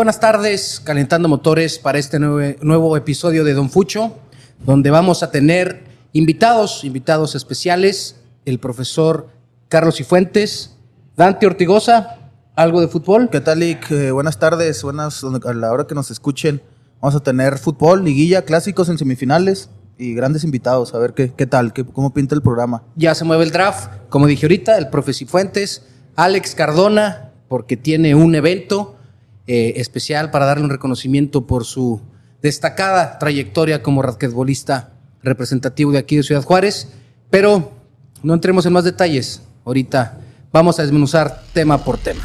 Buenas tardes, calentando motores para este nuevo, nuevo episodio de Don Fucho, donde vamos a tener invitados, invitados especiales, el profesor Carlos Cifuentes, Dante Ortigosa, algo de fútbol. ¿Qué tal, Lick? Eh, buenas tardes, buenas a la hora que nos escuchen. Vamos a tener fútbol, liguilla, clásicos en semifinales y grandes invitados. A ver qué, qué tal, qué, cómo pinta el programa. Ya se mueve el draft, como dije ahorita, el profe Cifuentes, Alex Cardona, porque tiene un evento eh, especial para darle un reconocimiento por su destacada trayectoria como basquetbolista representativo de aquí de Ciudad Juárez. Pero no entremos en más detalles. Ahorita vamos a desmenuzar tema por tema.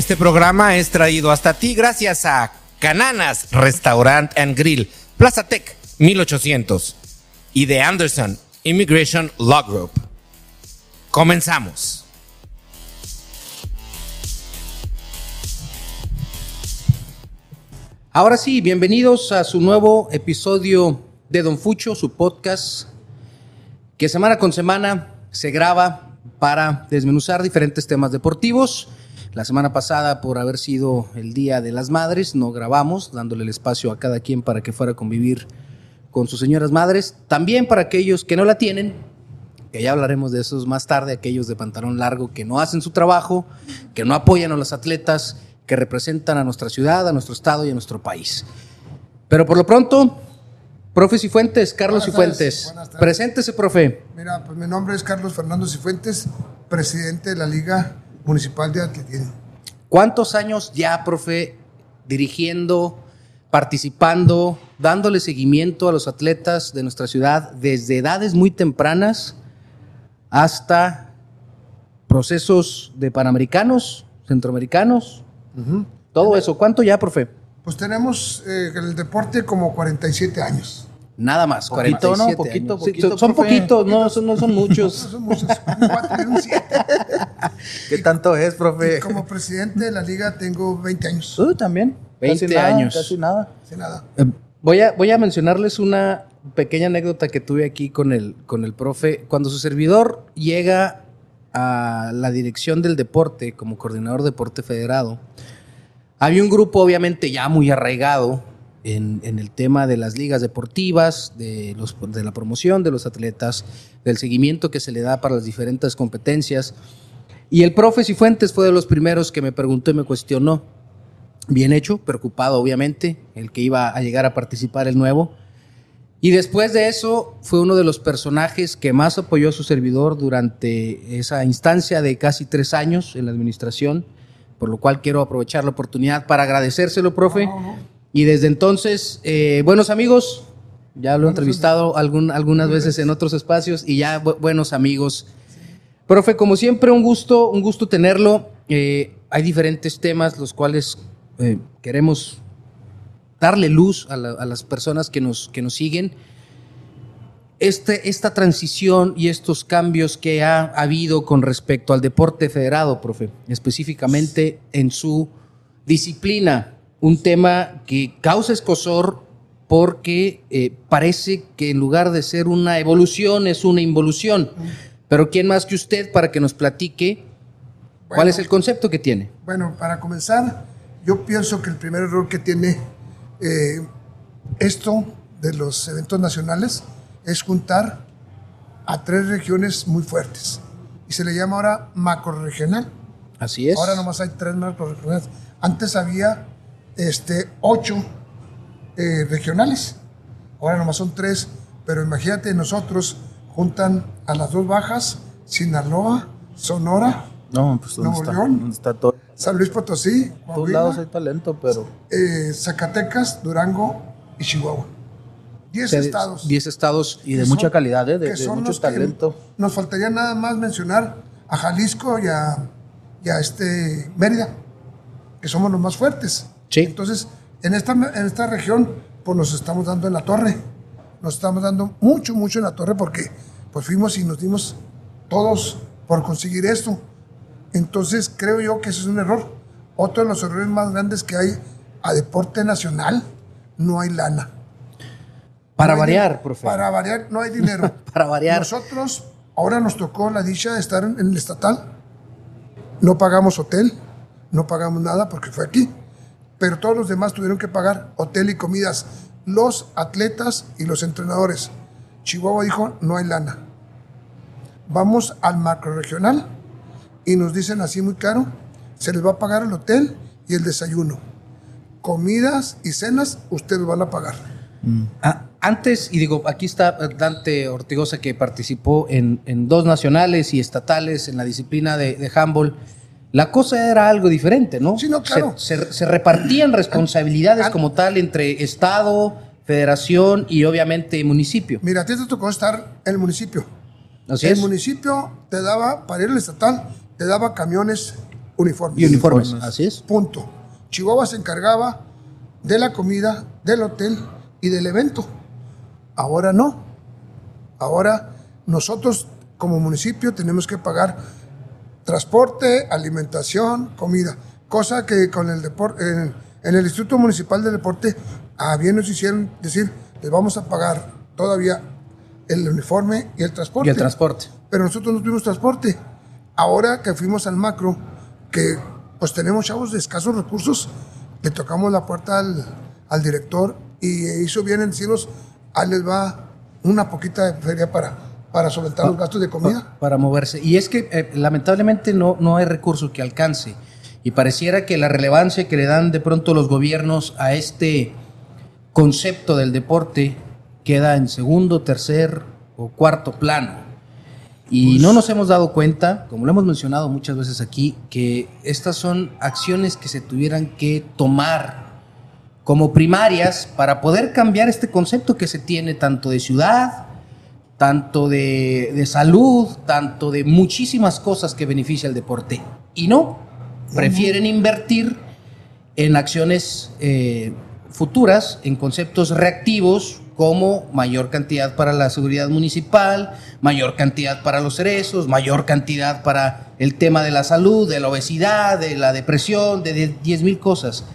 Este programa es traído hasta ti gracias a Cananas Restaurant and Grill, Plaza Tech 1800 y de Anderson Immigration Law Group. Comenzamos. Ahora sí, bienvenidos a su nuevo episodio de Don Fucho, su podcast, que semana con semana se graba para desmenuzar diferentes temas deportivos. La semana pasada, por haber sido el Día de las Madres, no grabamos, dándole el espacio a cada quien para que fuera a convivir con sus señoras madres. También para aquellos que no la tienen, que ya hablaremos de esos más tarde, aquellos de pantalón largo que no hacen su trabajo, que no apoyan a los atletas, que representan a nuestra ciudad, a nuestro estado y a nuestro país. Pero por lo pronto, profe Cifuentes, Carlos Buenas tardes, Cifuentes, buenas tardes. preséntese, profe. Mira, pues mi nombre es Carlos Fernando Cifuentes, presidente de la Liga Municipal de Atletismo. ¿Cuántos años ya, profe, dirigiendo, participando, dándole seguimiento a los atletas de nuestra ciudad desde edades muy tempranas hasta procesos de panamericanos, centroamericanos? Todo eso. ¿Cuánto ya, profe? Pues tenemos eh, el deporte como 47 años. Nada más, Poquito, 47 ¿no? Poquito, años. Poquito, son- son profe. poquitos, no son, no son No muchos. son muchos, un cuatro y un siete. ¿Qué tanto es, profe? Y como presidente de la liga tengo 20 años. Uh, también. 20 Casi nada, años. Casi nada. Sin nada. Eh, Voy a, voy a mencionarles una pequeña anécdota que tuve aquí con el, con el profe. Cuando su servidor llega a la dirección del deporte como coordinador de deporte federado, había un grupo obviamente ya muy arraigado en, el tema de las ligas deportivas, de, los, de la promoción de los atletas, del seguimiento que se le da para las diferentes competencias. Y el profe Cifuentes fue de los primeros que me preguntó y me cuestionó. Bien hecho, preocupado obviamente, el que iba a llegar a participar el nuevo. Y después de eso fue uno de los personajes que más apoyó a su servidor durante esa instancia de casi tres años en la administración, por lo cual quiero aprovechar la oportunidad para agradecérselo, profe. Y desde entonces, eh, buenos amigos, ya lo he entrevistado algún- algunas veces en otros espacios y ya bu- buenos amigos. Profe, como siempre, un gusto, un gusto tenerlo. Eh, hay diferentes temas los cuales eh, queremos darle luz a, la- a las personas que nos, que nos siguen. Este, esta transición y estos cambios que ha habido con respecto al deporte federado, profe, específicamente en su disciplina, un tema que causa escosor porque eh, parece que en lugar de ser una evolución es una involución. Pero ¿quién más que usted para que nos platique cuál es el concepto que tiene? Bueno, para comenzar, yo pienso que el primer error que tiene eh, esto de los eventos nacionales es juntar a tres regiones muy fuertes. Y se le llama ahora macroregional. Así es. Ahora nomás hay tres macroregionales. Antes había este, ocho eh, regionales. Ahora nomás son tres. Pero imagínate, nosotros juntan a las dos bajas, Sinaloa, Sonora, No, pues ¿dónde Nuevo está? León. ¿Dónde está todo? San Luis Potosí, todos lados hay talento, pero... eh, Zacatecas, Durango y Chihuahua. Diez estados. 10 estados. Y de mucha calidad, ¿eh? De, de mucho talento. Nos faltaría nada más mencionar a Jalisco y a, y a este Mérida, que somos los más fuertes. Sí. Entonces, en esta, en esta región, pues nos estamos dando en la torre. Nos estamos dando mucho, mucho en la torre porque pues fuimos y nos dimos todos por conseguir esto. Entonces creo yo que eso es un error. Otro de los errores más grandes que hay a deporte nacional, no hay lana. Para No variar, profe. Para variar, no hay dinero. Para variar. Nosotros, ahora nos tocó la dicha de estar en en el estatal. No pagamos hotel, no pagamos nada porque fue aquí. Pero todos los demás tuvieron que pagar hotel y comidas. Los atletas y los entrenadores. Chihuahua dijo, no hay lana. Vamos al macro regional y nos dicen así muy caro, se les va a pagar el hotel y el desayuno. Comidas y cenas, ustedes van a pagar. Ah, antes, y digo, aquí está Dante Ortigosa que participó en, en dos nacionales y estatales en la disciplina de, de handball. La cosa era algo diferente, ¿no? Sí, no, claro. Se, se- se repartían responsabilidades como tal entre Estado, Federación y obviamente municipio. Mira, a ti te tocó estar en el municipio. Así el es. municipio te daba, para ir al estatal, te daba camiones uniformes. Y uniformes. Así es. Punto. Chihuahua se encargaba de la comida, del hotel y del evento. Ahora no. Ahora nosotros como municipio tenemos que pagar transporte, alimentación, comida. Cosa que con el deporte, en, en el Instituto Municipal de Deporte, a bien nos hicieron decir, les vamos a pagar todavía el uniforme y el transporte Y el transporte. pero nosotros no tuvimos transporte. Ahora que fuimos al macro, que pues tenemos chavos de escasos recursos, le tocamos la puerta al, al director y hizo bien en decirnos, ahí les va una poquita de feria para, para solventar los gastos de comida. para moverse. Y es que eh, lamentablemente no, no hay recurso que alcance. Y pareciera que la relevancia que le dan de pronto los gobiernos a este concepto del deporte queda en segundo, tercer o cuarto plano. Y no nos hemos dado cuenta, como lo hemos mencionado muchas veces aquí, que estas son acciones que se tuvieran que tomar como primarias para poder cambiar este concepto que se tiene tanto de ciudad, tanto de, de salud, tanto de muchísimas cosas que beneficia el deporte. Y no, prefieren invertir en acciones eh, futuras, en conceptos reactivos como mayor cantidad para la seguridad municipal, mayor cantidad para los cerezos, mayor cantidad para el tema de la salud, de la obesidad, de la depresión, de 10 mil cosas.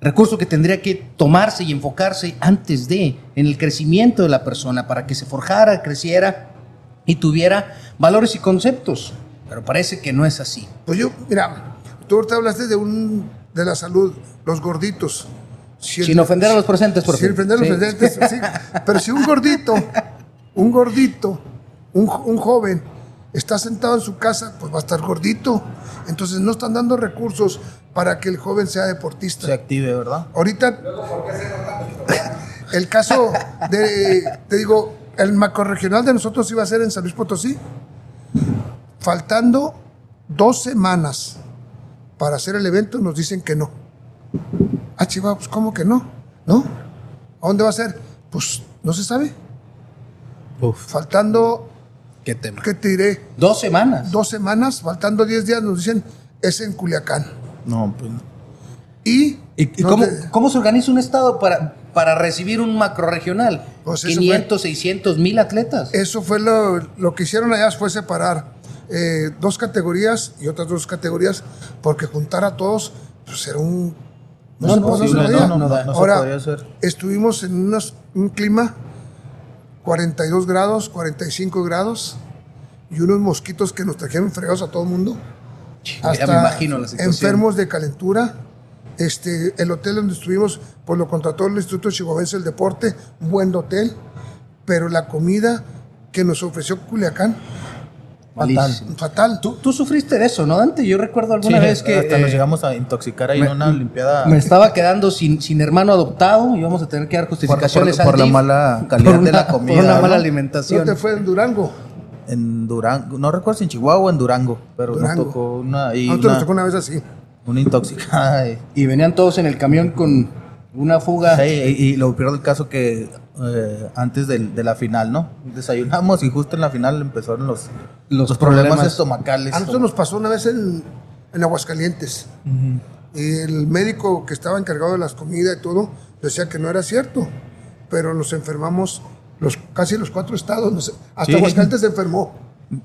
Recurso que tendría que tomarse y enfocarse antes de, en el crecimiento de la persona, para que se forjara, creciera y tuviera valores y conceptos. Pero parece que no es así. Pues yo, mira, tú ahorita hablaste de, un, de la salud, los gorditos. Si el- Sin ofender a los presentes, por Sin ofender a los Sí. presentes, sí. Pero si un gordito, un gordito, un, un joven está sentado en su casa, pues va a estar gordito. Entonces no están dando recursos para que el joven sea deportista. Se active, ¿verdad? Ahorita, el caso de, te digo, el macroregional de nosotros iba a ser en San Luis Potosí. Faltando dos semanas para hacer el evento, nos dicen que no. Ah, chiva, pues ¿cómo que no? ¿No? ¿A dónde va a ser? Pues no se sabe. Faltando, ¿Qué tema? ¿qué te diré? Dos semanas. Dos semanas, faltando 10 días, nos dicen es en Culiacán. No, pues. Y, ¿Y, cómo, se organiza un estado para, para recibir un macro regional? Pues eso 500, 600 mil atletas. Eso fue lo, lo que hicieron allá, fue separar eh, dos categorías y otras dos categorías, porque juntar a todos, pues era un... No, no, se no, podía. no, no, no, no se Ahora, podía hacer. estuvimos en unos- un clima 42 grados, 45 grados, y unos mosquitos que nos trajeron fregados a todo el mundo. Ya me imagino la situación. enfermos de calentura. Este, el hotel donde estuvimos, pues lo contrató el Instituto Chihuahuense del Deporte, un buen hotel, pero la comida que nos ofreció Culiacán, Malísimo. fatal. ¿Tú, tú sufriste de eso, ¿no, Dante? Yo recuerdo alguna Sí, vez que hasta nos eh, llegamos a intoxicar ahí me- en una Olimpiada. me estaba quedando sin, sin hermano adoptado y vamos a tener que dar por, justificaciones por- por al la mala calidad por de la comida. Por una mala ¿No alimentación. te fue en Durango? En Durango, no recuerdo si en Chihuahua o en Durango, pero Durango. nos tocó una, y A nosotros nos una, tocó una vez así. una intoxicada. y- venían todos en el camión con una fuga. Sí, y, y lo peor del caso que eh, antes del- de la final, ¿no? Desayunamos y justo en la final empezaron los, Los los, problemas, problemas. estomacales. A nosotros nos pasó una vez en, en Aguascalientes. Y el médico que estaba encargado de las comidas y todo decía que no era cierto. Pero nos enfermamos los, casi los cuatro estados. nos- hasta Sí. Aguascalientes se enfermó.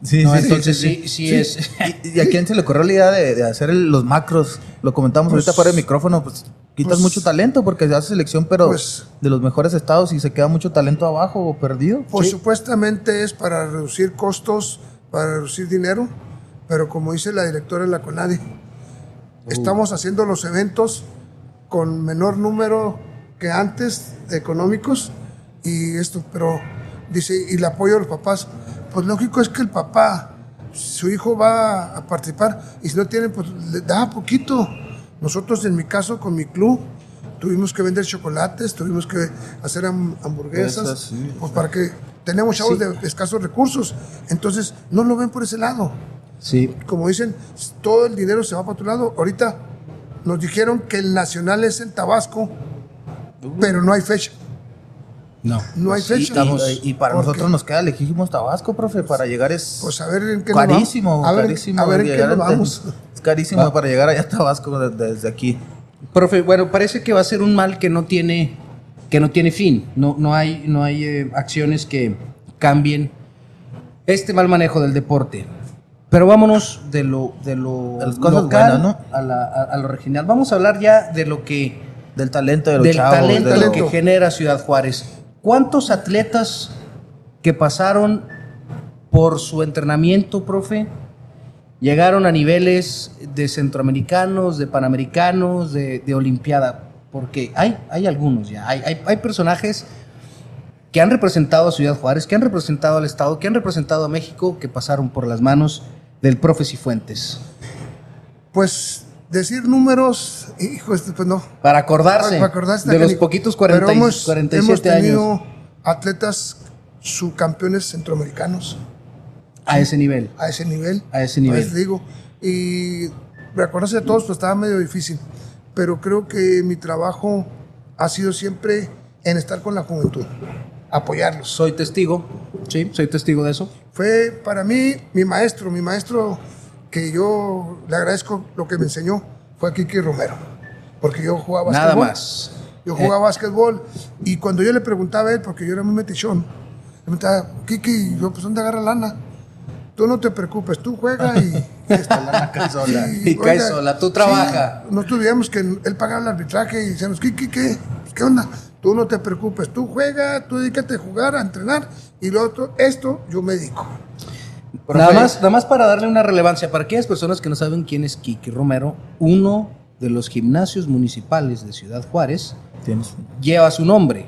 Sí, No, sí, sí, entonces sí, sí, sí. sí Sí. es. ¿Y, y a quién se le ocurrió la idea de, de hacer el- los macros? Lo comentamos Pues- ahorita fuera de micrófono, pues quitas pues- mucho talento porque se hace selección, pero Pues- de los mejores estados y se queda mucho talento abajo o perdido. Pues supuestamente es para reducir costos, para reducir dinero, pero como dice la directora de la CONADE, estamos haciendo los eventos con menor número que antes económicos y esto, pero dice, y el apoyo de los papás, pues lógico es que el papá, su hijo va a participar y si no tiene, pues le da poquito. Nosotros en mi caso con mi club tuvimos que vender chocolates, tuvimos que hacer ham- hamburguesas, Esas, sí. pues para que tenemos chavos de escasos recursos, entonces no lo ven por ese lado. Sí. Como dicen, todo el dinero se va para otro lado. Ahorita nos dijeron que el nacional es en Tabasco, pero no hay fecha. No. No hay Sí, fecha. estamos- Y, y para ¿Por nosotros qué? nos queda lejísimos Tabasco, profe, para llegar es Pues a ver en qué carísimo, nos vamos. A ver, carísimo. a ver en qué nos vamos. Es carísimo para llegar allá a Tabasco desde, aquí. Profe, bueno, parece que va a ser un mal que no tiene, que no tiene fin. No, no hay, no hay eh, acciones que cambien este mal manejo del deporte. Pero vámonos de lo, de lo local buenas, ¿no? a, la- a- a lo regional. Vamos a hablar ya de lo que Del talento de los del chavos. talento de lo- que genera Ciudad Juárez. ¿Cuántos atletas que pasaron por su entrenamiento, profe, llegaron a niveles de centroamericanos, de panamericanos, de, de olimpiada? Porque hay, hay algunos ya, hay, hay, hay personajes que han representado a Ciudad Juárez, que han representado al Estado, que han representado a México, que pasaron por las manos del profe Cifuentes. Pues decir números, hijo, este, pues no. Para acordarse, Para acordarse de los Canico. poquitos 40 Pero hemos, 47 hemos tenido años atletas subcampeones centroamericanos a ese nivel. a ese nivel. A ese nivel. Pues digo, y recordarse de todos, pues estaba medio difícil. Pero creo que mi trabajo ha sido siempre en estar con la juventud, apoyarlos. Soy testigo, sí, soy testigo de eso. Fue para mí mi maestro, mi maestro que yo le agradezco lo que me enseñó fue Kiki Romero. Porque yo jugaba Nada básquetbol. más. Yo jugaba básquetbol y cuando yo le preguntaba a él, porque yo era muy metichón, le preguntaba, Kiki, yo, pues ¿dónde agarra lana? Tú no te preocupes, tú juega y... y esta lana cae sola. Y cae sola, tú trabaja. no tuvimos que él pagaba el arbitraje y decíamos, Kiki, ¿qué? ¿Qué onda? Tú no te preocupes, tú juega, tú dedícate a jugar, a entrenar y lo otro, esto yo me dedico. Nada más, nada más para darle una relevancia, para aquellas personas que no saben quién es Kiki Romero, uno de los gimnasios municipales de Ciudad Juárez Tienes- lleva su nombre,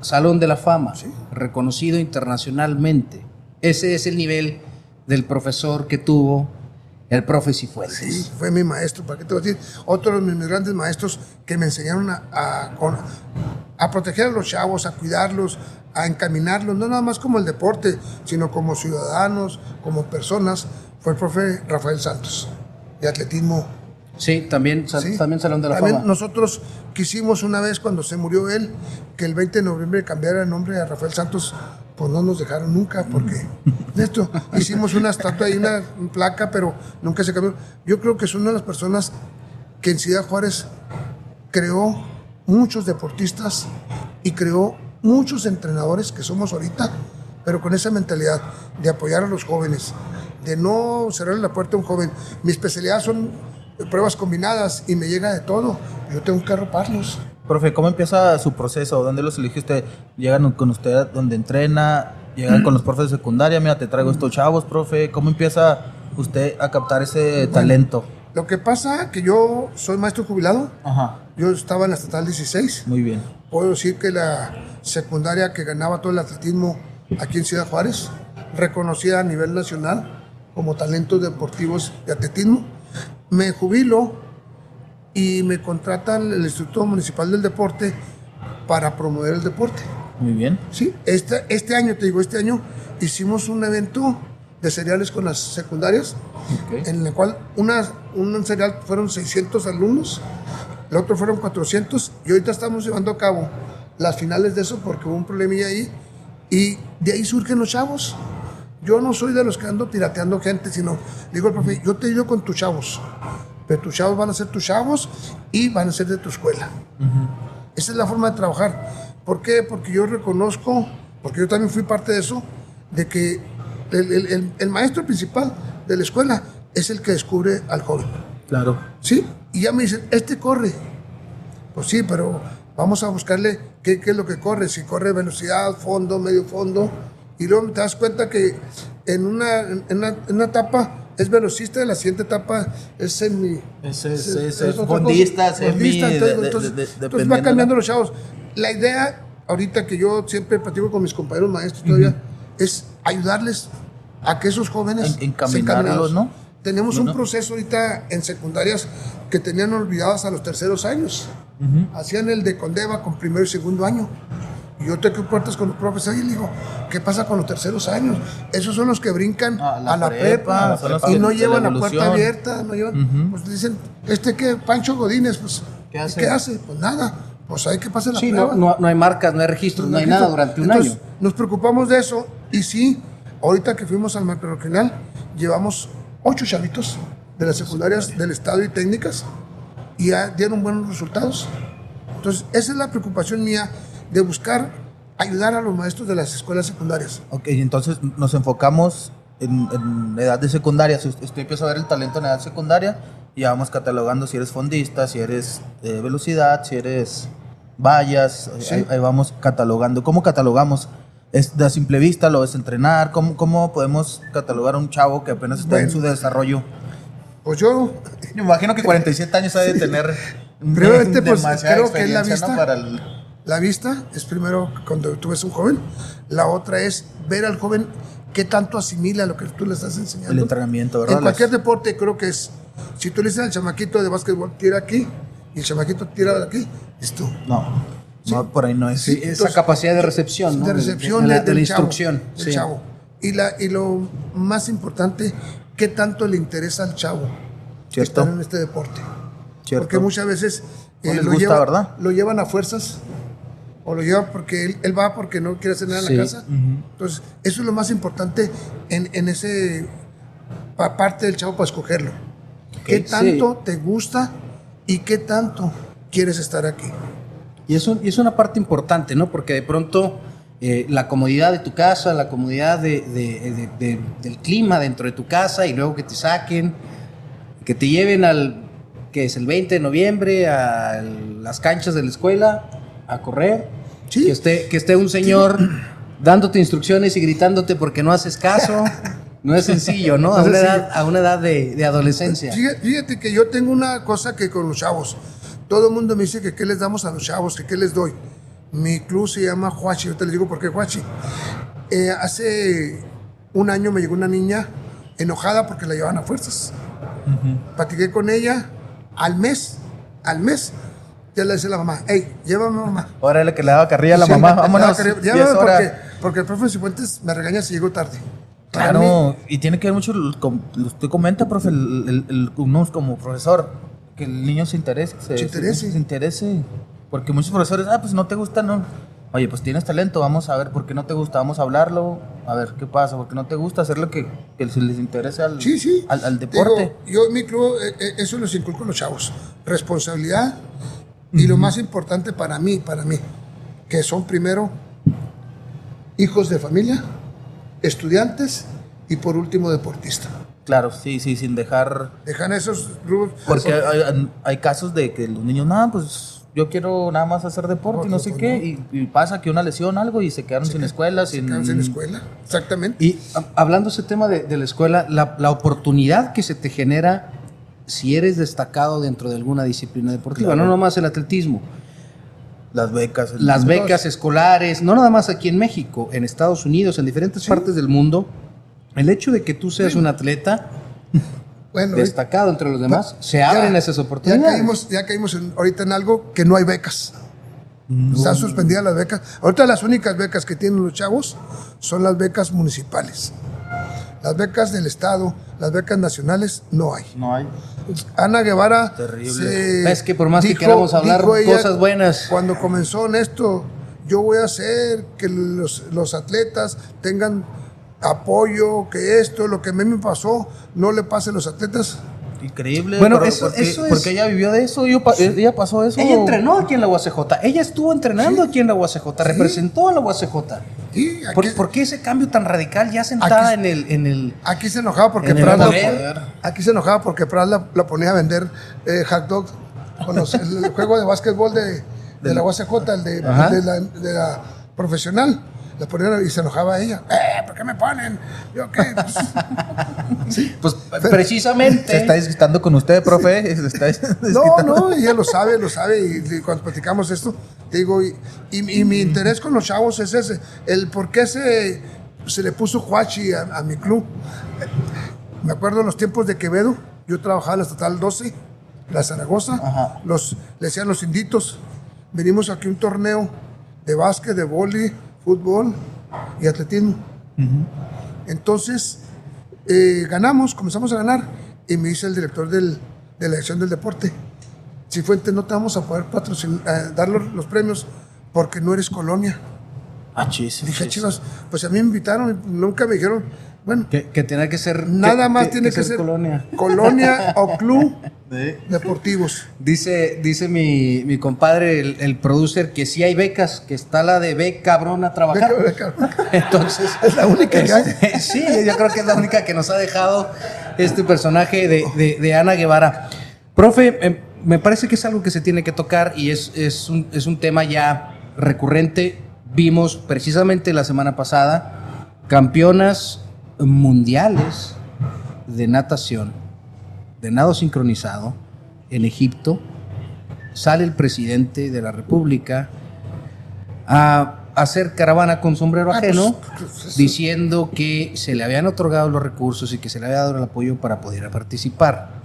Salón de la Fama, reconocido internacionalmente. Ese es el nivel del profesor que tuvo el profe Cifuentes. Sí, fue mi maestro, ¿para qué te voy a decir? Otro de mis grandes maestros que me enseñaron a, a proteger a los chavos, a cuidarlos, a encaminarlos, no nada más como el deporte, sino como ciudadanos, como personas, fue el profe Rafael Santos, de atletismo. Sí, también, Sí. también Salón de la También Fama. Nosotros quisimos una vez cuando se murió él que el 20 de noviembre cambiara el nombre a Rafael Santos, pues no nos dejaron nunca porque esto hicimos una estatua y una placa, pero nunca se cambió. Yo creo que es una de las personas que en Ciudad Juárez creó muchos deportistas y creó muchos entrenadores que somos ahorita, pero con esa mentalidad de apoyar a los jóvenes, de no cerrarle la puerta a un joven. Mi especialidad son pruebas combinadas y me llega de todo. Yo tengo que arroparlos. Profe, ¿cómo empieza su proceso? ¿Dónde los elige usted? ¿Llegan con usted donde entrena? ¿Llegan con los profes de secundaria? Mira, te traigo estos chavos, profe. ¿Cómo empieza usted a captar ese talento? Lo que pasa que yo soy maestro jubilado, Ajá, yo estaba en la estatal 16. muy bien. Puedo decir que la secundaria que ganaba todo el atletismo aquí en Ciudad Juárez, reconocida a nivel nacional como talentos deportivos de atletismo. Me jubilo y me contratan el Instituto Municipal del Deporte para promover el deporte. Muy bien. Sí, este, este año, te digo, este año hicimos un evento de cereales con las secundarias, en el cual una, un cereal fueron 600 alumnos, el otro fueron 400, y ahorita estamos llevando a cabo las finales de eso porque hubo un problemilla ahí, y de ahí surgen los chavos. Yo no soy de los que ando pirateando gente, sino digo al profe, yo te ayudo con tus chavos, pero tus chavos van a ser tus chavos y van a ser de tu escuela. Esa es la forma de trabajar. ¿Por qué? Porque yo reconozco, porque yo también fui parte de eso, de que el, el- el- el maestro principal de la escuela es el que descubre al joven. Claro. ¿Sí? Y ya me dicen, este corre. Pues sí, pero vamos a buscarle qué, qué es lo que corre. Si corre velocidad, fondo, medio fondo. Y luego te das cuenta que en una, en una, en una etapa es velocista, en la siguiente etapa es semi. Es- es- es- es- fondista, semi, de- entonces, de- entonces- de- entonces va cambiando ¿no? los chavos. La idea, ahorita que yo siempre platico con mis compañeros maestros todavía, es ayudarles a que esos jóvenes En- encaminarlos. ¿no? Tenemos un Bueno. proceso ahorita en secundarias que tenían olvidadas a los terceros años. Hacían el de Condeva con primero y segundo año. Y yo toqué puertas con los profesores y le digo, ¿qué pasa con los terceros años? Esos son los que brincan A a la la, prepa, prepa, los y que- no la llevan la evolución. puerta abierta, no llevan, pues dicen, ¿este qué? Pancho Godínez, pues, ¿Qué hace? ¿qué hace? Pues nada, pues hay que pasar la Sí, prueba. no, no, no hay marcas, no hay registros, no hay nada durante un Entonces, año. Nos preocupamos de eso y sí, ahorita que fuimos al macroregional, llevamos ocho chavitos de las secundarias del Estado y técnicas y ya dieron buenos resultados. Entonces, esa es la preocupación mía de buscar ayudar a los maestros de las escuelas secundarias. Ok, entonces nos enfocamos en, en edad de secundaria. Si usted, usted empieza a ver el talento en edad secundaria, ya vamos catalogando si eres fondista, si eres eh, velocidad, si eres vallas. eh, Sí. Ahí, ahí vamos catalogando. ¿Cómo catalogamos? ¿Es de a simple vista? ¿Lo es entrenar? ¿Cómo, ¿Cómo podemos catalogar a un chavo que apenas está en Bueno. su desarrollo? Pues yo, me imagino que 47 años ha de tener Primeramente, pues, creo que es la experiencia, ¿no? vista. Para el- la vista es primero cuando tú ves un joven, la otra es ver al joven qué tanto asimila lo que tú le estás enseñando. El entrenamiento, ¿verdad? En cualquier deporte creo que es, si tú le dices al chamaquito de básquetbol, tira aquí, y el chamaquito tira de aquí, listo. No, no, por ahí no es. Sí, esa Entonces, capacidad de recepción, ¿no? de recepción de, la, de- de la chavo, instrucción. del sí. chavo. Y, la, y lo más importante, qué tanto le interesa al chavo Cierto. estar en este deporte. Cierto. Porque muchas veces eh, No lo, gusta, lleva- ¿verdad? lo llevan a fuerzas o lo llevan porque él, él va porque no quiere hacer nada en Sí. la casa. Entonces, eso es lo más importante en, en ese pa- parte del chavo para escogerlo. ¿Qué sí. tanto te gusta y qué tanto quieres estar aquí? Y es, un- y es una parte importante, ¿no? Porque de pronto eh, la comodidad de tu casa, la comodidad de- de- de- de- del clima dentro de tu casa y luego que te saquen, que te lleven al, que es el 20 de noviembre, a las canchas de la escuela a correr, Sí. que, esté, que esté un señor dándote instrucciones y gritándote porque no haces caso. No es sencillo, ¿no? A una edad, a una edad de, de adolescencia. Fíjate, fíjate que yo tengo una cosa que con los chavos, todo el mundo me dice que qué les damos a los chavos, que qué les doy. Mi club se llama Huachi, yo te les digo por qué Huachi. Eh, hace un año me llegó una niña enojada porque la llevaban a fuerzas. Platiqué con ella al mes, al mes, ya le dice la mamá, hey, llévame mamá. Ahora la que le daba carrilla a la Sí, mamá. Vámonos. Llévame porque, porque el profe Cifuentes me regaña si llego tarde. Claro, y tiene que ver mucho, com- usted comenta, profe, el, el- como profesor, que el niño se interese. Se, Se interese. Se, interese. Porque muchos profesores, ah, pues no te gusta, no. Oye, pues tienes talento, vamos a ver por qué no te gusta, vamos a hablarlo, a ver qué pasa, porque no te gusta hacer lo que, que se les interese al, Sí, sí. al, al deporte. Digo, yo en mi club, eh, eh, eso los inculco a los chavos. Responsabilidad y lo más importante para mí, para mí, que son primero hijos de familia, estudiantes y por último deportista. Claro, sí, sí, sin dejar Dejan esos rubros. Porque hay, hay casos de que los niños, nada, pues yo quiero nada más hacer deporte y no sé qué, y, y pasa que una lesión, algo, y se quedaron sin escuela, se sin... quedan sin escuela. Exactamente. Y a- hablando ese tema de, de la escuela, la, la oportunidad que se te genera si eres destacado dentro de alguna disciplina deportiva, Claro. no nomás el atletismo, Las becas. las becas escolares, no nada más aquí en México, en Estados Unidos, en diferentes partes del mundo, el hecho de que tú seas un atleta Bueno, destacado entre los demás, se ya- abren esas Ya oportunidades. caímos, ya caímos en- ahorita en algo que no hay becas. Están suspendidas las becas. Ahorita las únicas becas que tienen los chavos son las becas municipales. Las becas del Estado, las becas nacionales, no hay. No hay. Ana Guevara. Terrible. se Es que por más que queramos hablar cosas buenas. Cuando comenzó en esto, yo voy a hacer que los, los atletas tengan apoyo, que esto, lo que a mí me pasó, no le pase a los atletas. Increíble. Bueno, pero eso- porque, eso es- porque ella vivió de eso, yo pa- ella pasó eso. Ella entrenó aquí en la UACJ, ella estuvo entrenando aquí en la UACJ, representó a la UACJ. Sí, aquí, ¿Por, por qué ese cambio tan radical ya sentada Aquí- en el, en el aquí se enojaba porque En Pras la- aquí se enojaba porque Pras la, la ponía a vender eh, hot dogs con los- el, el juego de básquetbol de, de la UACJ, el de, de la, de la profesional. La ponían y se enojaba ella. ¡Eh! ¿Por qué me ponen? Yo qué. Pues, Pues precisamente. Se está desquitando con usted, profe. Se está No, no, ella lo sabe, lo sabe. Y, y cuando platicamos esto, te digo, y, y- y mi interés con los chavos es ese: el por qué se, se le puso Huachi a, a mi club. Me acuerdo en los tiempos de Quevedo, yo trabajaba en la Estatal 12, la Zaragoza, los, le decían los inditos. Venimos aquí a un torneo de básquet, de vóley, fútbol y atletismo. Entonces, eh, ganamos, comenzamos a ganar y me dice el director del- de la dirección del deporte, Cifuentes, no te vamos a poder patrocinar, eh, dar los, los premios porque no eres colonia. Ah, chis, Dije, chicos, pues a mí me invitaron, y nunca me dijeron, bueno, Que, que tenía que ser. nada más tiene que, ser colonia. colonia o club deportivos. Dice, dice mi, mi compadre, el, el producer, que sí hay becas, que está la de B cabrón a trabajar. Beca, beca. Entonces. Es la única que hay. este, sí, yo creo que es la única que nos ha dejado este personaje de, de- de Ana Guevara. Profe, em, me parece que es algo que se tiene que tocar y es, es, un, es un tema ya recurrente. Vimos precisamente la semana pasada campeonas mundiales de natación, de nado sincronizado en Egipto. Sale el presidente de la República a hacer caravana con sombrero Ah, ajeno, pues, pues, diciendo que se le habían otorgado los recursos y que se le había dado el apoyo para poder participar.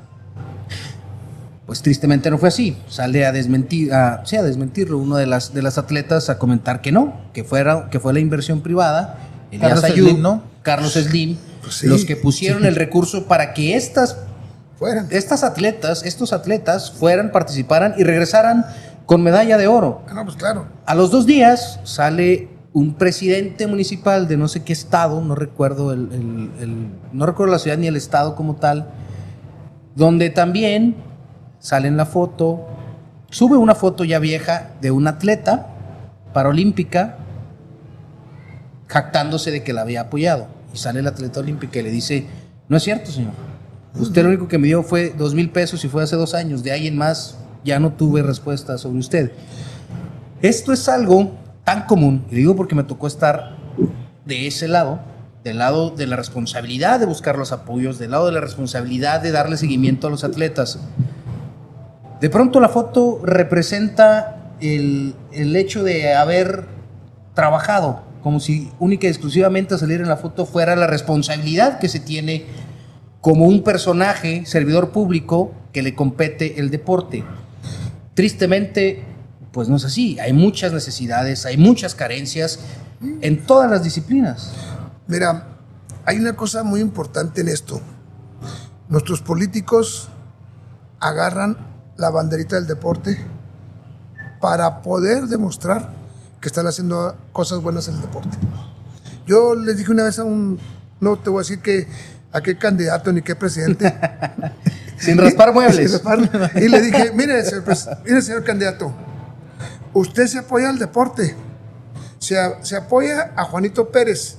Pues tristemente no fue así. Sale a desmentir, a, sí, a desmentirlo uno de las, de las atletas a comentar que no, que, fuera, que fue la inversión privada. Elías Carlos Ayub, Slim, ¿no? Carlos Slim, Pues sí. los que pusieron el recurso para que estas Fueran. estas atletas, estos atletas fueran, participaran y regresaran con medalla de oro. Ah, no, pues claro. A los dos días sale un presidente municipal de no sé qué estado, no recuerdo el, el- el- no recuerdo la ciudad ni el estado como tal, donde también sale en la foto, sube una foto ya vieja de una atleta paralímpica jactándose de que la había apoyado. Y sale la atleta olímpica y le dice, no es cierto, señor. Usted lo único que me dio fue dos mil pesos y fue hace dos años. De ahí en más ya no tuve respuesta sobre usted. Esto es algo tan común, y digo porque me tocó estar de ese lado, del lado de la responsabilidad de buscar los apoyos, del lado de la responsabilidad de darle seguimiento a los atletas. De pronto la foto representa el, el hecho de haber trabajado, como si única y exclusivamente salir en la foto fuera la responsabilidad que se tiene como un personaje, servidor público, que le compete el deporte. Tristemente, pues no es así. Hay muchas necesidades, hay muchas carencias en todas las disciplinas. Mira, hay una cosa muy importante en esto. Nuestros políticos agarran la banderita del deporte para poder demostrar que están haciendo cosas buenas en el deporte. Yo les dije una vez a un, no te voy a decir que a qué candidato ni qué presidente, Sin raspar muebles. Sin raspar. Y le dije, mire, señor, mire, señor candidato, usted se apoya al deporte, se, apoya a Juanito Pérez.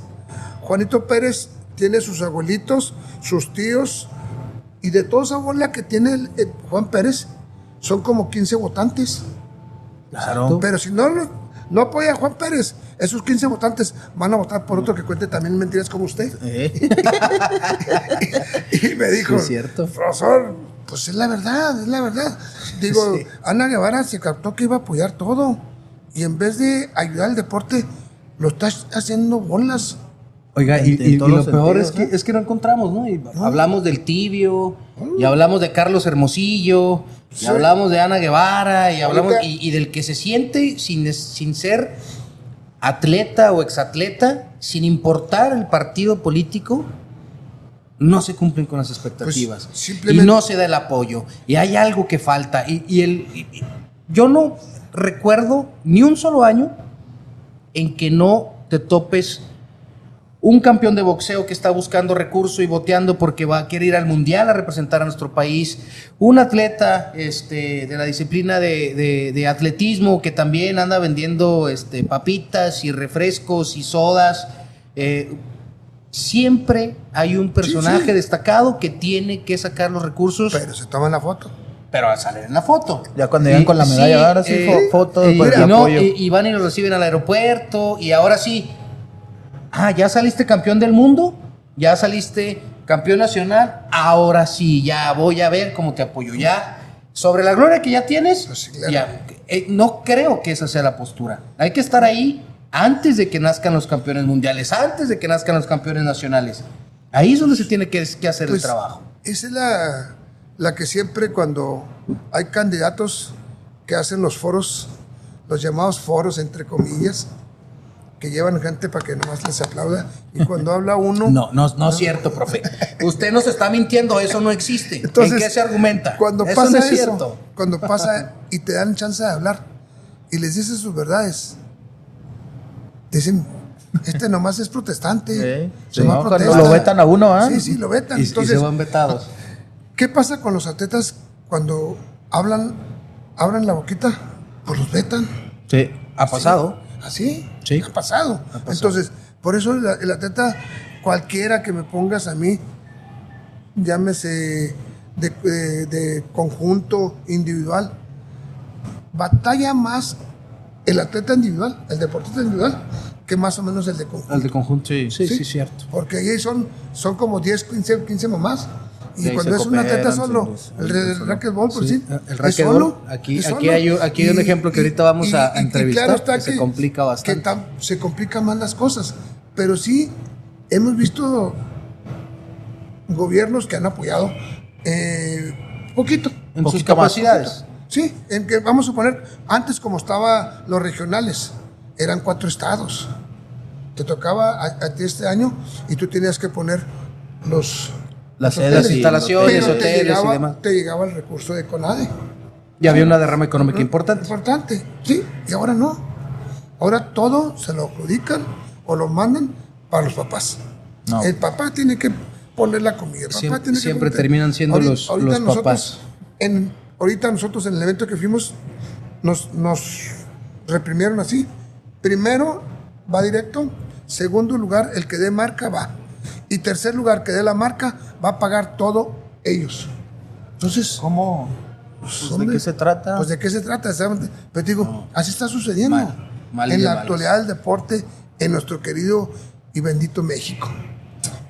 Juanito Pérez tiene sus abuelitos, sus tíos, y de toda esa bola que tiene el- el Juan Pérez, son como 15 votantes. Claro. Pero si no, lo- no apoya a Juan Pérez, esos 15 votantes van a votar por otro que cuente también mentiras como usted. Eh, Y me dijo, Sí, cierto. profesor, pues es la verdad, es la verdad. Digo, Sí. Ana Guevara se captó que iba a apoyar todo. Y en vez de ayudar al deporte, lo está haciendo bolas. Oiga, En- y, en y- y todos lo los peor es sentidos, que, ¿no? es que no encontramos, ¿no? Y Hablamos del tibio, y hablamos de Carlos Hermosillo, y hablamos de Ana Guevara, y hablamos y, del que se siente sin, sin ser atleta o exatleta, sin importar el partido político, no se cumplen con las expectativas. Pues, simplemente- Y no se da el apoyo. Y hay algo que falta. Y, y el, y- yo no recuerdo ni un solo año en que no te topes un campeón de boxeo que está buscando recurso y boteando porque va a querer ir al mundial a representar a nuestro país, un atleta este, de la disciplina de, de- de atletismo que también anda vendiendo este, papitas y refrescos y sodas. Eh, siempre hay un personaje sí. destacado que tiene que sacar los recursos, Pero se toman la foto. pero a salir en la foto. Ya cuando llegan con la medalla, ahora sí, fo- foto, y, pues, y no, y- y van y lo reciben al aeropuerto y ahora sí. Ah, ya saliste campeón del mundo, ya saliste campeón nacional, ahora sí, ya voy a ver cómo te apoyo. Ya, sobre la gloria que ya tienes, Pues sí, claro. ya, eh, no creo que esa sea la postura. Hay que estar ahí antes de que nazcan los campeones mundiales, antes de que nazcan los campeones nacionales. Ahí es donde se tiene que, que hacer Pues, el trabajo. Esa es la, la que siempre cuando hay candidatos que hacen los foros, los llamados foros, entre comillas, que llevan gente para que nomás les aplauda. Y cuando habla uno... No, no, no es cierto, profe. Usted nos está mintiendo, eso no existe. Entonces, ¿En qué se argumenta? Cuando eso pasa no es eso, cierto. cuando pasa y te dan chance de hablar y les dices sus verdades, dicen, este nomás es protestante. Sí, se sí, va a no, cuando protesta". lo vetan a uno, ¿ah? Sí, sí, lo vetan. Y, y se van vetados. ¿qué pasa con los atletas cuando hablan, abran la boquita? Pues los vetan. Sí. Ha pasado. Así, Sí. ha pasado. Entonces, por eso el, el atleta, cualquiera que me pongas a mí, llámese de, de- de conjunto, individual, batalla más el atleta individual, el deportista individual, que más o menos el de conjunto. El de conjunto. Sí. sí, sí, Sí. cierto. Porque ahí son, son como 10, 15, 15 mamás. Y Sí, cuando es un atleta cooperan, solo, el solo. racquetball, por Sí, sí, el es solo, aquí- es aquí solo. hay un- aquí hay un ejemplo que ahorita vamos a entrevistar, que se complica bastante. Que tam- se complican más las cosas. Pero sí, hemos visto gobiernos que han apoyado eh, poquito. En sus Poquito capacidades. Sí, en que vamos a suponer, antes como estaba los regionales, eran cuatro estados. Te tocaba a, a ti este año y tú tenías que poner los Las sedes hoteles. y instalaciones, Pero te hoteles y llegaba- demás. Te llegaba el recurso de CONADE. Ya había una derrama económica importante. Importante, sí, y ahora no. Ahora todo se lo adjudican o lo mandan para los papás. No. El papá tiene que poner la comida. el papá Siempre- tiene que siempre poner- terminan siendo los- los nosotros, papás. En, ahorita nosotros en el evento que fuimos nos, nos reprimieron así. Primero va directo, segundo lugar el que dé marca va. Y tercer lugar que dé la marca va a pagar todo ellos. Entonces, ¿Cómo? Pues, ¿De hombre, qué se trata? pues de qué se trata, exactamente. Pero digo, así está sucediendo Mal, en de la actualidad del deporte en nuestro querido y bendito México.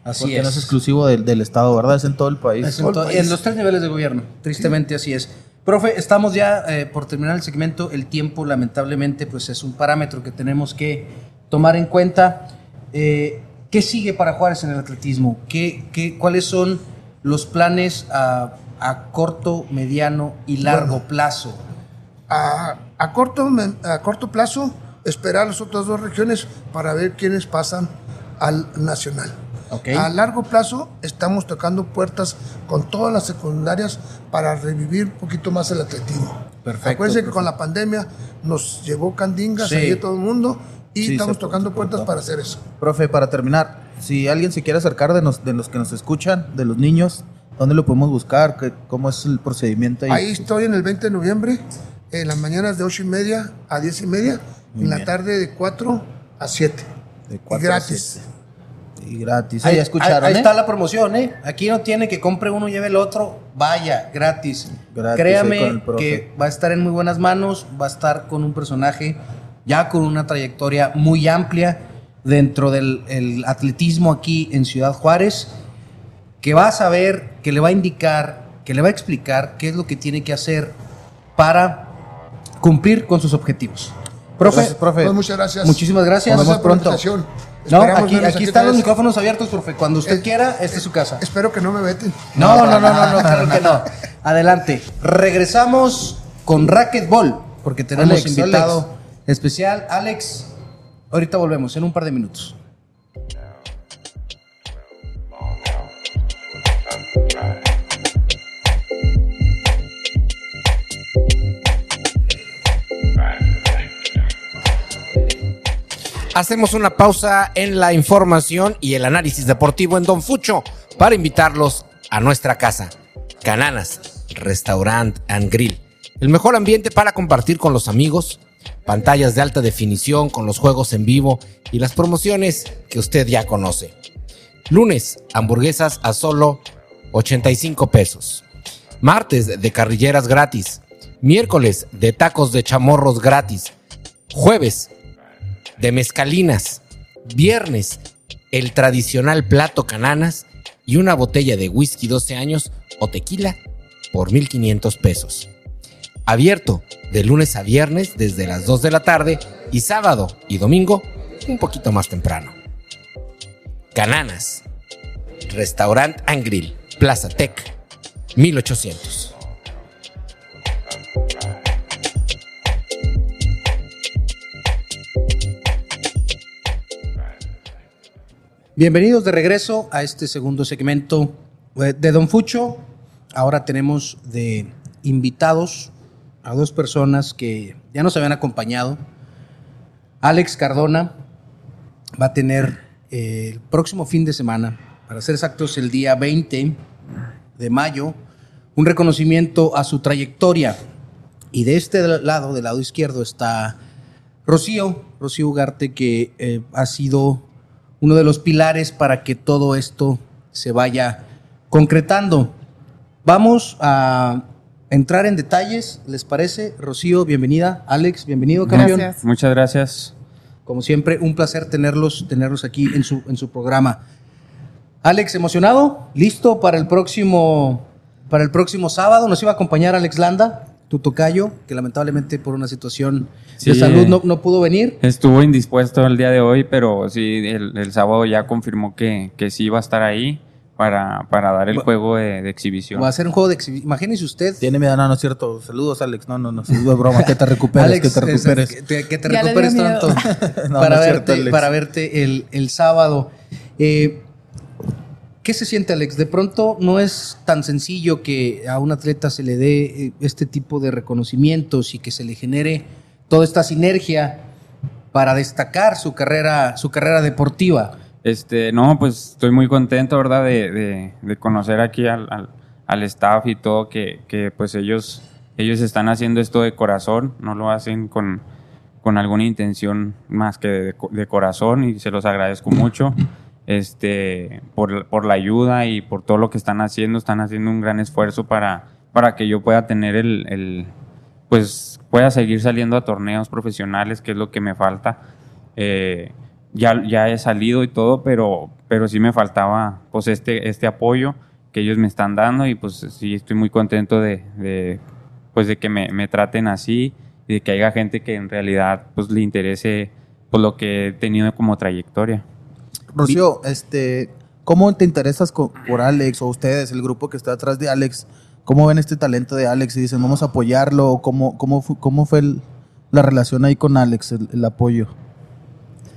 Así Porque es. no es exclusivo del, del Estado, ¿verdad? Es en todo el país. Es en, Todo el to- país. en los tres niveles de gobierno, tristemente así es. Profe, estamos ya eh, por terminar el segmento. El tiempo, lamentablemente, pues es un parámetro que tenemos que tomar en cuenta. Eh, ¿Qué sigue para Juárez en el atletismo? ¿Qué, qué, ¿Cuáles son los planes a, a corto, mediano y largo Bueno. plazo? A, a corto, a corto plazo, esperar las otras dos regiones para ver quiénes pasan al nacional. Ok. A largo plazo, estamos tocando puertas con todas las secundarias para revivir un poquito más el atletismo. Perfecto, Acuérdense que con la pandemia nos llevó candingas Sí. ahí todo el mundo y Sí, estamos tocando se puertas para hacer eso. Profe, para terminar, si alguien se quiere acercar de, nos- de los que nos escuchan, de los niños, ¿dónde lo podemos buscar? ¿Qué- ¿Cómo es el procedimiento? ahí? Ahí estoy en el 20 de noviembre, en las mañanas de 8 y media a 10 y media, Muy en la tarde de 4 a 7. De Y cuatro a gratis. siete. Y gratis. Ahí, ya escucharon, ahí ¿eh? está la promoción, ¿eh? Aquí no tiene que compre uno y lleve el otro. Vaya, gratis. Gratis, Créame que va a estar en muy buenas manos, va a estar con un personaje ya con una trayectoria muy amplia dentro del el atletismo aquí en Ciudad Juárez, que va a saber, que le va a indicar, que le va a explicar qué es lo que tiene que hacer para cumplir con sus objetivos. Profe, Gracias, profe. Pues muchas gracias. Muchísimas gracias. Nos vemos pronto. no, aquí, aquí están los micrófonos abiertos, profe. Cuando usted Eh, quiera, esta es su casa. Espero que no me veten. No, no, no, no, no, claro que no. Adelante. Regresamos con Racquetball, porque tenemos Alex, invitado Alex. Especial. Alex, ahorita volvemos en un par de minutos. hacemos una pausa en la información y el análisis deportivo en Don Fucho para invitarlos a nuestra casa. Cananas, Restaurant and Grill. El mejor ambiente para compartir con los amigos, pantallas de alta definición con los juegos en vivo y las promociones que usted ya conoce. Lunes, hamburguesas a solo 85 pesos. Martes, de carrilleras gratis. Miércoles, de tacos de chamorros gratis. Jueves, de mezcalinas. Viernes, el tradicional plato cananas y una botella de whisky 12 años o tequila por 1500 pesos. Abierto de lunes a viernes desde las 2 de la tarde y sábado y domingo un poquito más temprano. Cananas. Restaurant and Grill. Plaza Tech. 1800. Bienvenidos de regreso a este segundo segmento eh, de Don Fucho. Ahora tenemos de invitados a dos personas que ya nos habían acompañado. Alex Cardona va a tener eh, el próximo fin de semana, para ser exactos el día 20 de mayo, un reconocimiento a su trayectoria. Y de este lado, del lado izquierdo, está Rocío, Rocío Ugarte, que eh, ha sido uno de los pilares para que todo esto se vaya concretando. Vamos a entrar en detalles, ¿les parece? Rocío, bienvenida. Alex, bienvenido, campeón. Gracias. Muchas gracias. Como siempre, un placer tenerlos, tenerlos aquí en su, en su programa. Alex, ¿emocionado? ¿Listo para el próximo, para el próximo sábado? Nos iba a acompañar Alex Landa, tu tocayo, que lamentablemente por una situación de salud no, no pudo venir. Estuvo indispuesto el día de hoy, pero sí, el, el sábado ya confirmó que, que sí iba a estar ahí para, para dar el Va- juego de, de exhibición. Va a ser un juego de exhibición. Imagínese usted. Tiene miedo, no, no es cierto. Saludos, Alex. No, no, no, es broma. Que te recuperes, Alex, que te es- recuperes. que te, que te Ya recuperes tanto No, para, no es cierto, verte, para verte el, el sábado. Eh, ¿Qué se siente, Alex? De pronto no es tan sencillo que a un atleta se le dé eh, este tipo de reconocimientos y que se le genere toda esta sinergia para destacar su carrera, su carrera deportiva. Este, no, pues estoy muy contento, ¿verdad? De, de- conocer aquí al, al- al staff y todo, que, que, pues ellos, ellos están haciendo esto de corazón, no lo hacen con, con alguna intención más que de, de corazón y se los agradezco mucho. Este, por, por la ayuda y por todo lo que están haciendo, están haciendo un gran esfuerzo para, para que yo pueda tener el, el- pues pueda seguir saliendo a torneos profesionales, que es lo que me falta. Eh, ya, ya he salido y todo, pero, pero sí me faltaba pues este, este apoyo que ellos me están dando y pues sí estoy muy contento de, pues de que me, traten así y de que haya gente que en realidad pues le interese pues lo que he tenido como trayectoria. Rocío, este, ¿cómo te interesas por Alex o ustedes, el grupo que está atrás de Alex? ¿Cómo ven este talento de Alex y dicen, vamos a apoyarlo? ¿O ¿Cómo, cómo, cómo fue el- la relación ahí con Alex, el apoyo?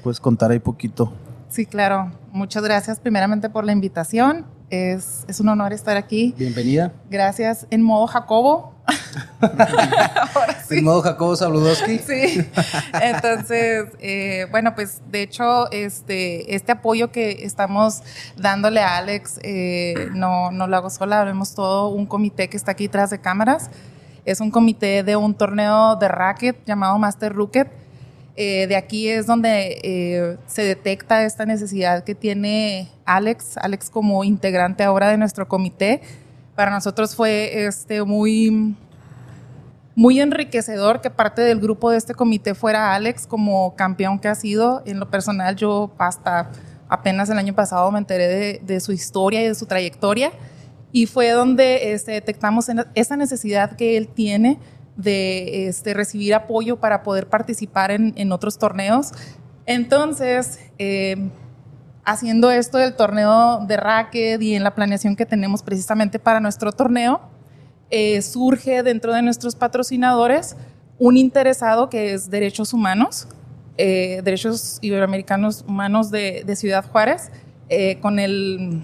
Puedes contar ahí poquito. Sí, claro. Muchas gracias primeramente por la invitación. Es, es un honor estar aquí. Bienvenida. Gracias en modo Jacobo. Ahora sí. En modo Jacobo Sabludowski. Sí. Entonces, eh, bueno, pues de hecho, este, este apoyo que estamos dándole a Alex eh, no, no lo hago sola, vemos todo un comité que está aquí tras de cámaras. Es un comité de un torneo de racket llamado Master Rooket. Eh, de aquí es donde eh, se detecta esta necesidad que tiene Alex, Alex como integrante ahora de nuestro comité. Para nosotros fue este, muy, muy enriquecedor que parte del grupo de este comité fuera Alex como campeón que ha sido. En lo personal, yo hasta apenas el año pasado me enteré de, su historia y de su trayectoria. Y fue donde este, detectamos esa necesidad que él tiene de este, recibir apoyo para poder participar en, en otros torneos. Entonces, eh, haciendo esto del torneo de racket y en la planeación que tenemos precisamente para nuestro torneo, eh, surge dentro de nuestros patrocinadores un interesado que es Derechos Humanos, eh, Derechos Iberoamericanos Humanos de, de Ciudad Juárez, eh, con el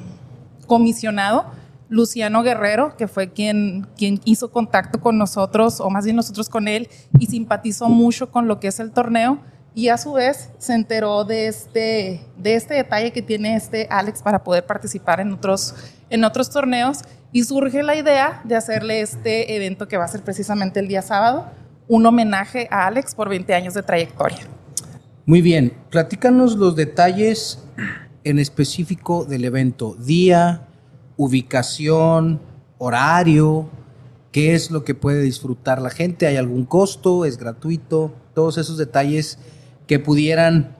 comisionado Luciano Guerrero, que fue quien, quien hizo contacto con nosotros, o más bien nosotros con él, y simpatizó mucho con lo que es el torneo. y a su vez se enteró de este, de este detalle que tiene este Alex para poder participar en otros, en otros torneos y surge la idea de hacerle este evento que va a ser precisamente el día sábado, un homenaje a Alex por 20 años de trayectoria. Muy bien, platícanos los detalles en específico del evento, día, ubicación, horario, qué es lo que puede disfrutar la gente, hay algún costo, es gratuito, todos esos detalles que pudieran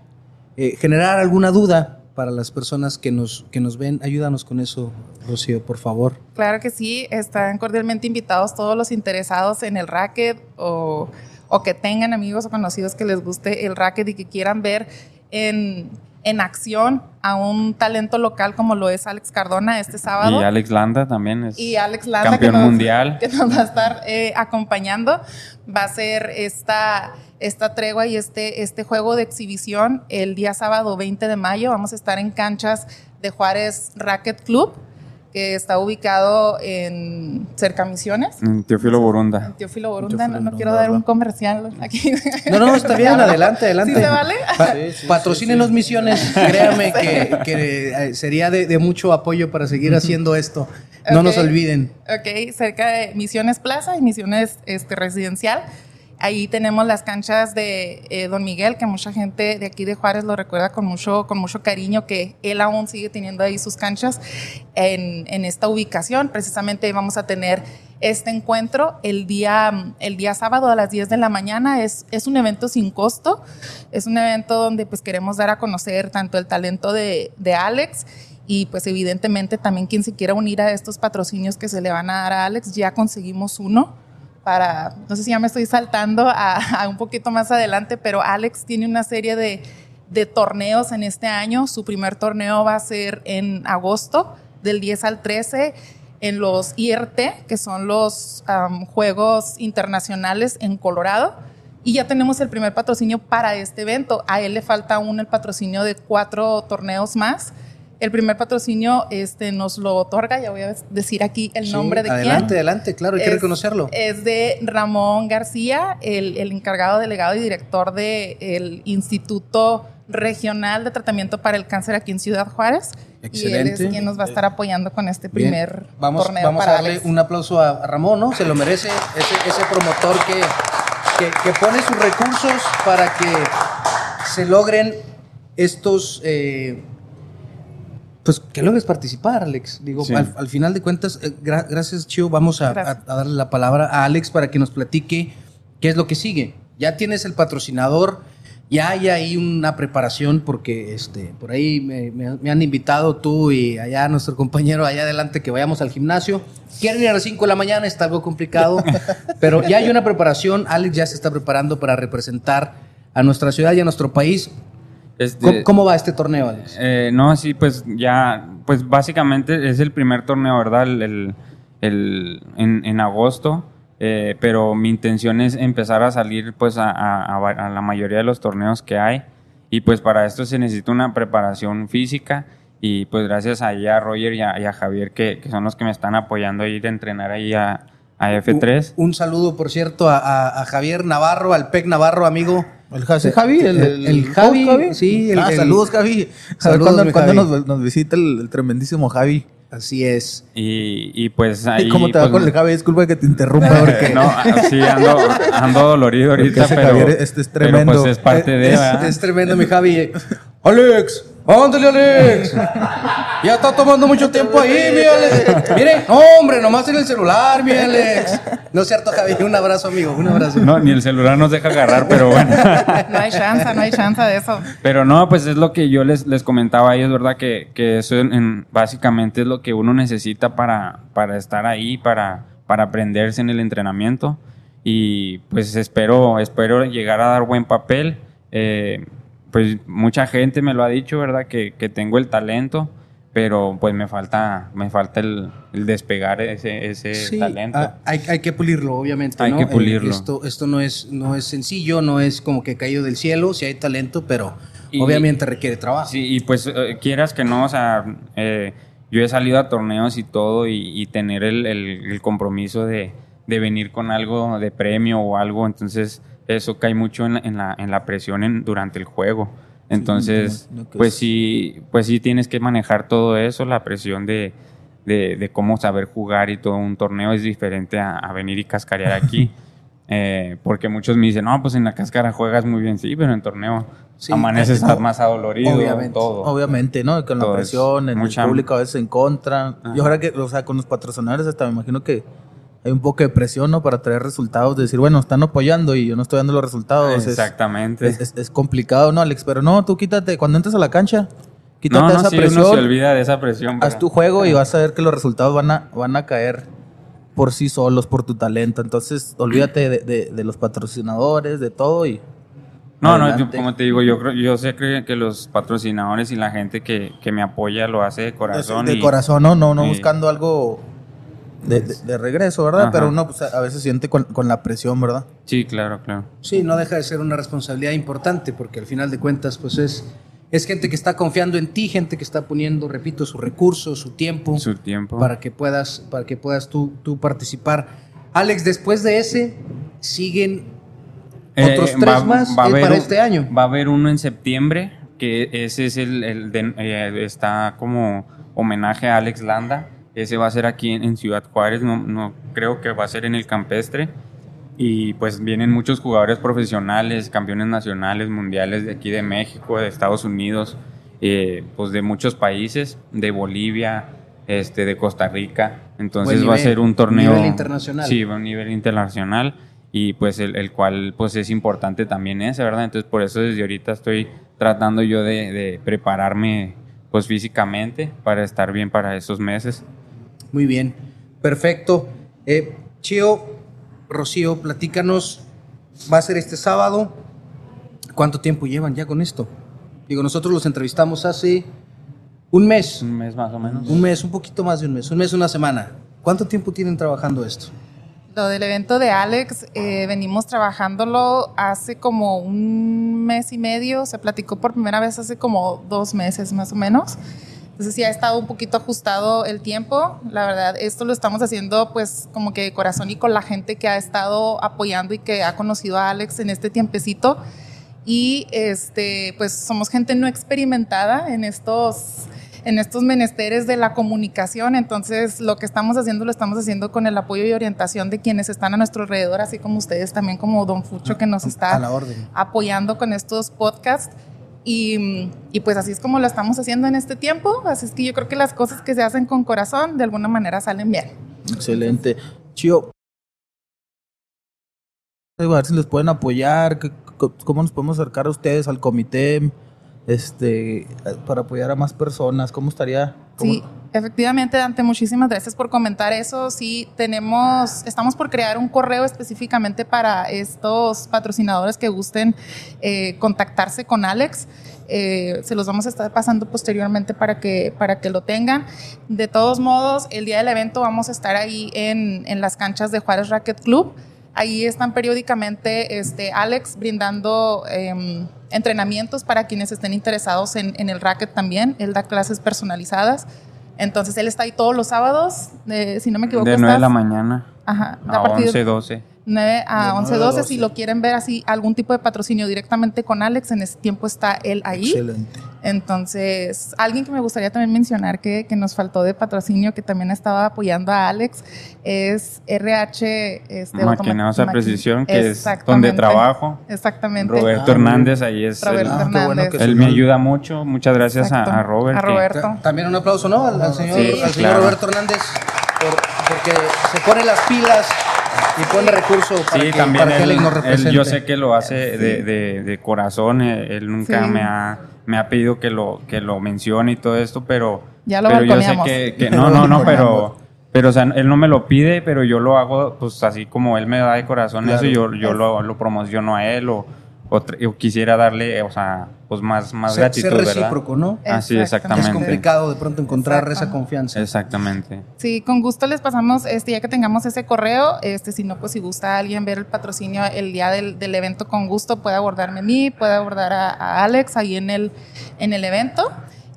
eh, generar alguna duda para las personas que nos, que nos ven. Ayúdanos con eso, Rocío, por favor. Claro que sí, están cordialmente invitados todos los interesados en el racket o, o que tengan amigos o conocidos que les guste el racket y que quieran ver en en acción a un talento local como lo es Alex Cardona este sábado. Y Alex Landa también es y Alex Landa, campeón que nos, mundial. Que nos va a estar eh, acompañando. Va a ser esta, esta tregua y este, este juego de exhibición el día sábado 20 de mayo. Vamos a estar en canchas de Juárez Racket Club que está ubicado en cerca Misiones. En Teófilo Borunda. En Teófilo Borunda, no, no, quiero dar un comercial aquí. No, no, está bien, adelante, adelante. ¿Sí se vale? Pa sí, sí, Patrocínenos sí, misiones, créame que, que eh, sería de, de, mucho apoyo para seguir haciendo esto. No okay. nos olviden. Ok, cerca de Misiones Plaza y Misiones este, Residencial. Ahí tenemos las canchas de eh, Don Miguel, que mucha gente de aquí de Juárez lo recuerda con mucho, con mucho cariño, que él aún sigue teniendo ahí sus canchas en, en esta ubicación. Precisamente vamos a tener este encuentro el día, el día sábado a las 10 de la mañana. Es, es un evento sin costo, es un evento donde pues queremos dar a conocer tanto el talento de, de Alex y pues evidentemente también quien se quiera unir a estos patrocinios que se le van a dar a Alex, ya conseguimos uno para, no sé si ya me estoy saltando a, a un poquito más adelante, pero Alex tiene una serie de, de, torneos en este año. Su primer torneo va a ser en agosto, del 10 al 13, en los IRT, que son los um, Juegos Internacionales en Colorado. Y ya tenemos el primer patrocinio para este evento. A él le falta aún el patrocinio de cuatro torneos más. El primer patrocinio este, nos lo otorga, ya voy a decir aquí el sí, nombre de adelante, quién. Adelante, adelante, claro, hay es, que reconocerlo. Es de Ramón García, el, el encargado delegado y director del de Instituto Regional de Tratamiento para el Cáncer aquí en Ciudad Juárez. Excelente. Y él es quien nos va a estar apoyando con este primer Bien. vamos, torneo Vamos para a darle Alex. un aplauso a Ramón, ¿no? Se lo merece ese, ese promotor que, que, que pone sus recursos para que se logren estos... Eh, pues que logres participar, Alex. Digo, sí. al, al, final de cuentas, eh, gra gracias, Chio. Vamos a, a, a, darle la palabra a Alex para que nos platique qué es lo que sigue. Ya tienes el patrocinador, ya hay ahí una preparación, porque este, por ahí me, me, me han invitado tú y allá nuestro compañero allá adelante que vayamos al gimnasio. Quieren ir a las 5 de la mañana, está algo complicado, pero ya hay una preparación. Alex ya se está preparando para representar a nuestra ciudad y a nuestro país. Este, ¿Cómo, ¿Cómo, va este torneo, Alex? Eh, no, sí, pues ya, pues básicamente es el primer torneo, ¿verdad? El, el, el en, en, agosto, eh, pero mi intención es empezar a salir pues a, a, a, la mayoría de los torneos que hay y pues para esto se necesita una preparación física y pues gracias a, a Roger y a, y Javier que, que, son los que me están apoyando a ir a entrenar ahí a, F3. Un, un, saludo, por cierto, a, Javier Navarro, al PEC Navarro, amigo. El, Javi, el, el, el Javi, Javi, sí. ah, saludos, Javi. Saludos, cuando, cuando nos, nos, visita el, tremendísimo Javi. Así es. Y, y pues ahí. ¿Cómo te pues, va con el Javi? Disculpa que te interrumpa. Porque... no, sí, ando, ando dolorido ahorita, pero, Javier, este es tremendo. Pero pues es parte de. Es, es tremendo, mi Javi. Alex, ándale, Alex. Ya está tomando mucho tiempo ahí, mi Alex. Mire, no, hombre, nomás en el celular, mi Alex. No es cierto, Javi. Un abrazo, amigo. Un abrazo. No, ni el celular nos deja agarrar, pero bueno. No hay chance, no hay chance de eso. Pero no, pues es lo que yo les, les comentaba a ellos, ¿verdad? Que, que eso en, en, básicamente es lo que uno necesita para, para estar ahí, para, para aprenderse en el entrenamiento. Y pues espero, espero llegar a dar buen papel. Eh, pues mucha gente me lo ha dicho, ¿verdad? Que, que tengo el talento, pero pues me falta, me falta el, el despegar ese, ese sí, talento. Ah, hay, hay, que pulirlo, obviamente. Hay ¿no? que pulirlo. Eh, esto, esto no, es, no es sencillo, no es como que caído del cielo, si hay talento, pero y, obviamente requiere trabajo. Sí, y pues eh, quieras que no, o sea, eh, yo he salido a torneos y todo y, y tener el, el, el compromiso de, de venir con algo de premio o algo, entonces eso cae mucho en la, en la, en la presión en- durante el juego. Entonces, pues es- sí, pues sí tienes que manejar todo eso, la presión de, de, de cómo saber jugar y todo un torneo es diferente a, a venir y cascarear aquí. Eh, porque muchos me dicen, no, pues en la cáscara juegas muy bien, sí, pero en torneo Sí, amaneces o- más adolorido, obviamente, todo. Obviamente, ¿no? Con la es presión, mucha- el público a veces en contra. Y ahora que, o sea, con los patrocinadores hasta me imagino que hay un poco de presión, ¿no? Para traer resultados, de decir, bueno, están apoyando y yo no estoy dando los resultados. Es- Exactamente. Es, es- es complicado, ¿no, Alex? Pero no, tú quítate, cuando entres a la cancha, quítate no, no, esa sí, uno presión, se olvida de esa presión. haz pero- tu juego y vas a ver que los resultados van a, van a caer por sí solos, por tu talento. Entonces, olvídate de, de- de los patrocinadores, de todo y... No, no, yo- como te digo, yo creo, yo sé que, que los patrocinadores y la gente que, que me apoya lo hace de corazón. de y- corazón, ¿no? No, no y- buscando algo de, de- de regreso, ¿verdad? Ajá. Pero uno pues, a veces siente con, con la presión, ¿verdad? Sí, claro, claro. Sí, no deja de ser una responsabilidad importante porque al final de cuentas, pues es, es gente que está confiando en ti, gente que está poniendo, repito, sus recursos, su tiempo, Su tiempo. para que puedas, para que puedas tú, tú participar. Alex, después de ese, siguen otros tres más eh, haber para un- este año. Va a haber uno en septiembre, que ese es el, el de- eh, está como homenaje a Alex Landa. Ese va a ser aquí en, en Ciudad Juárez, no, no creo que va a ser en el campestre. Y pues vienen muchos jugadores profesionales, campeones nacionales, mundiales de aquí de México, de Estados Unidos, eh, pues de muchos países, de Bolivia, este, de Costa Rica. Entonces Buen va a nivel, ser un torneo nivel internacional. Sí, a un nivel internacional y pues el, el cual pues es importante también ese, ¿verdad? Entonces por eso desde ahorita estoy tratando yo de, de prepararme pues físicamente para estar bien para esos meses. Muy bien, perfecto. Eh, Chio, Rocío, platícanos, va a ser este sábado. ¿Cuánto tiempo llevan ya con esto? Digo, nosotros los entrevistamos hace un mes, Un mes más o menos. un mes, un poquito más de un mes, un mes, una semana. ¿Cuánto tiempo tienen trabajando esto? Lo del evento de Alex, eh, venimos trabajándolo hace como un mes y medio, se platicó por primera vez hace como dos meses más o menos. Entonces sí ha estado un poquito ajustado el tiempo. La verdad, esto lo estamos haciendo pues como que de corazón y con la gente que ha estado apoyando y que ha conocido a Alex en este tiempecito. Y este, pues somos gente no experimentada en estos, en estos menesteres de la comunicación. Entonces, lo que estamos haciendo lo estamos haciendo con el apoyo y orientación de quienes están a nuestro alrededor, así como ustedes también, como Don Fucho, que nos está A la orden. apoyando con estos podcasts. Y, y pues así es como lo estamos haciendo en este tiempo. Así es que yo creo que las cosas que se hacen con corazón de alguna manera salen bien. Excelente. Chio, a ver si les pueden apoyar, cómo nos podemos acercar a ustedes, al comité, este, para apoyar a más personas, ¿cómo estaría? ¿Cómo- Sí, efectivamente, Dante, muchísimas gracias por comentar eso. Sí, tenemos, estamos por crear un correo específicamente para estos patrocinadores que gusten eh, contactarse con Alex. Eh, se los vamos a estar pasando posteriormente para que, para que lo tengan. De todos modos, el día del evento vamos a estar ahí en, en las canchas de Juárez Racket Club. Ahí están periódicamente este, Alex brindando em, entrenamientos para quienes estén interesados en, en el racket también. Él da clases personalizadas. Entonces él está ahí todos los sábados, de- si no me equivoco. De 9 de la mañana Ajá, a a partir 11, 12. 9 a De 11, 9 a 12. 12. Si lo quieren ver así, algún tipo de patrocinio directamente con Alex, en ese tiempo está él ahí. Excelente. Entonces, alguien que me gustaría también mencionar que, que nos faltó de patrocinio, que también estaba apoyando a Alex, es RH. Este, Maquinados a precisión, que es donde trabajo. Exactamente. Roberto Ah, Hernández, ahí es. Roberto el- Ah, bueno Hernández. que él me ayuda mucho. Muchas gracias a, Robert. A que- Roberto. También un aplauso, ¿no? Al, al señor, Sí, al señor claro. Roberto Hernández, por- porque se pone las pilas y pone recursos para, Sí, que, también para que él, yo sé que lo hace de, de- de corazón, él nunca Sí. me, ha, me ha pedido que lo, que lo mencione y todo esto, pero, Ya lo pero yo sé que, que- no, no, no, pero, pero o sea, él no me lo pide, pero yo lo hago pues así como él me da de corazón Claro. eso, yo, yo lo, lo promociono a él o, o quisiera darle, o sea, pues más, más ser, gratitud, ser ¿verdad? recíproco, ¿no? Así, Exactamente. Es complicado de pronto encontrar Exacto. esa confianza. Exactamente. Sí, con gusto les pasamos, este, ya que tengamos ese correo, este, si no, pues si gusta alguien ver el patrocinio el día del, del evento, con gusto puede abordarme a mí, puede abordar a, a Alex ahí en el, en el evento.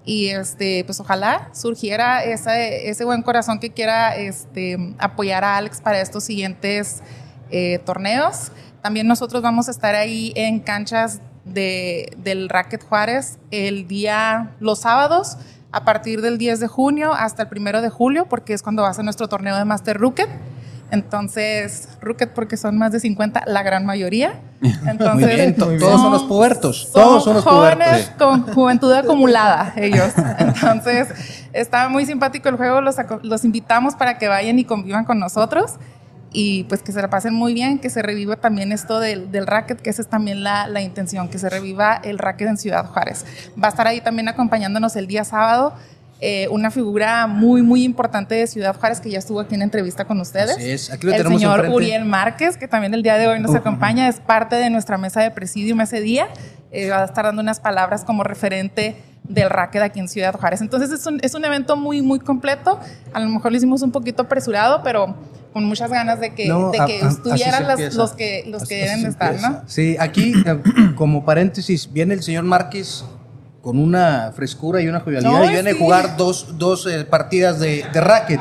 Y este, pues ojalá surgiera ese, ese buen corazón que quiera este, apoyar a Alex para estos siguientes eh, torneos. También nosotros vamos a estar ahí en canchas de, del Racket Juárez el día, los sábados, a partir del 10 de junio hasta el 1 de julio, porque es cuando va a ser nuestro torneo de Master Rooket. Entonces, Rooket porque son más de 50, la gran mayoría. Entonces, Muy bien, to- todos son los pubertos, son todos son los jóvenes pubertos. con juventud acumulada ellos. Entonces, está muy simpático el juego, los, los invitamos para que vayan y convivan con nosotros y pues que se la pasen muy bien, que se reviva también esto del, del racket, que esa es también la, la intención, que se reviva el racket en Ciudad Juárez. Va a estar ahí también acompañándonos el día sábado. eh, una figura muy, muy importante de Ciudad Juárez que ya estuvo aquí en entrevista con ustedes. Así es, aquí lo el tenemos señor enfrente. Uriel Márquez, que también el día de hoy nos acompaña, es parte de nuestra mesa de presidium ese día. Eh, va a estar dando unas palabras como referente del racket aquí en Ciudad Juárez. Entonces es un, es un evento muy, muy completo. A lo mejor lo hicimos un poquito apresurado, pero con muchas ganas de que, No, de que a- estuvieran las- los que, los que deben estar. ¿no? Sí, aquí, eh, como paréntesis, viene el señor Márquez con una frescura y una jovialidad y viene sí. a jugar dos, dos eh, partidas de, de racket.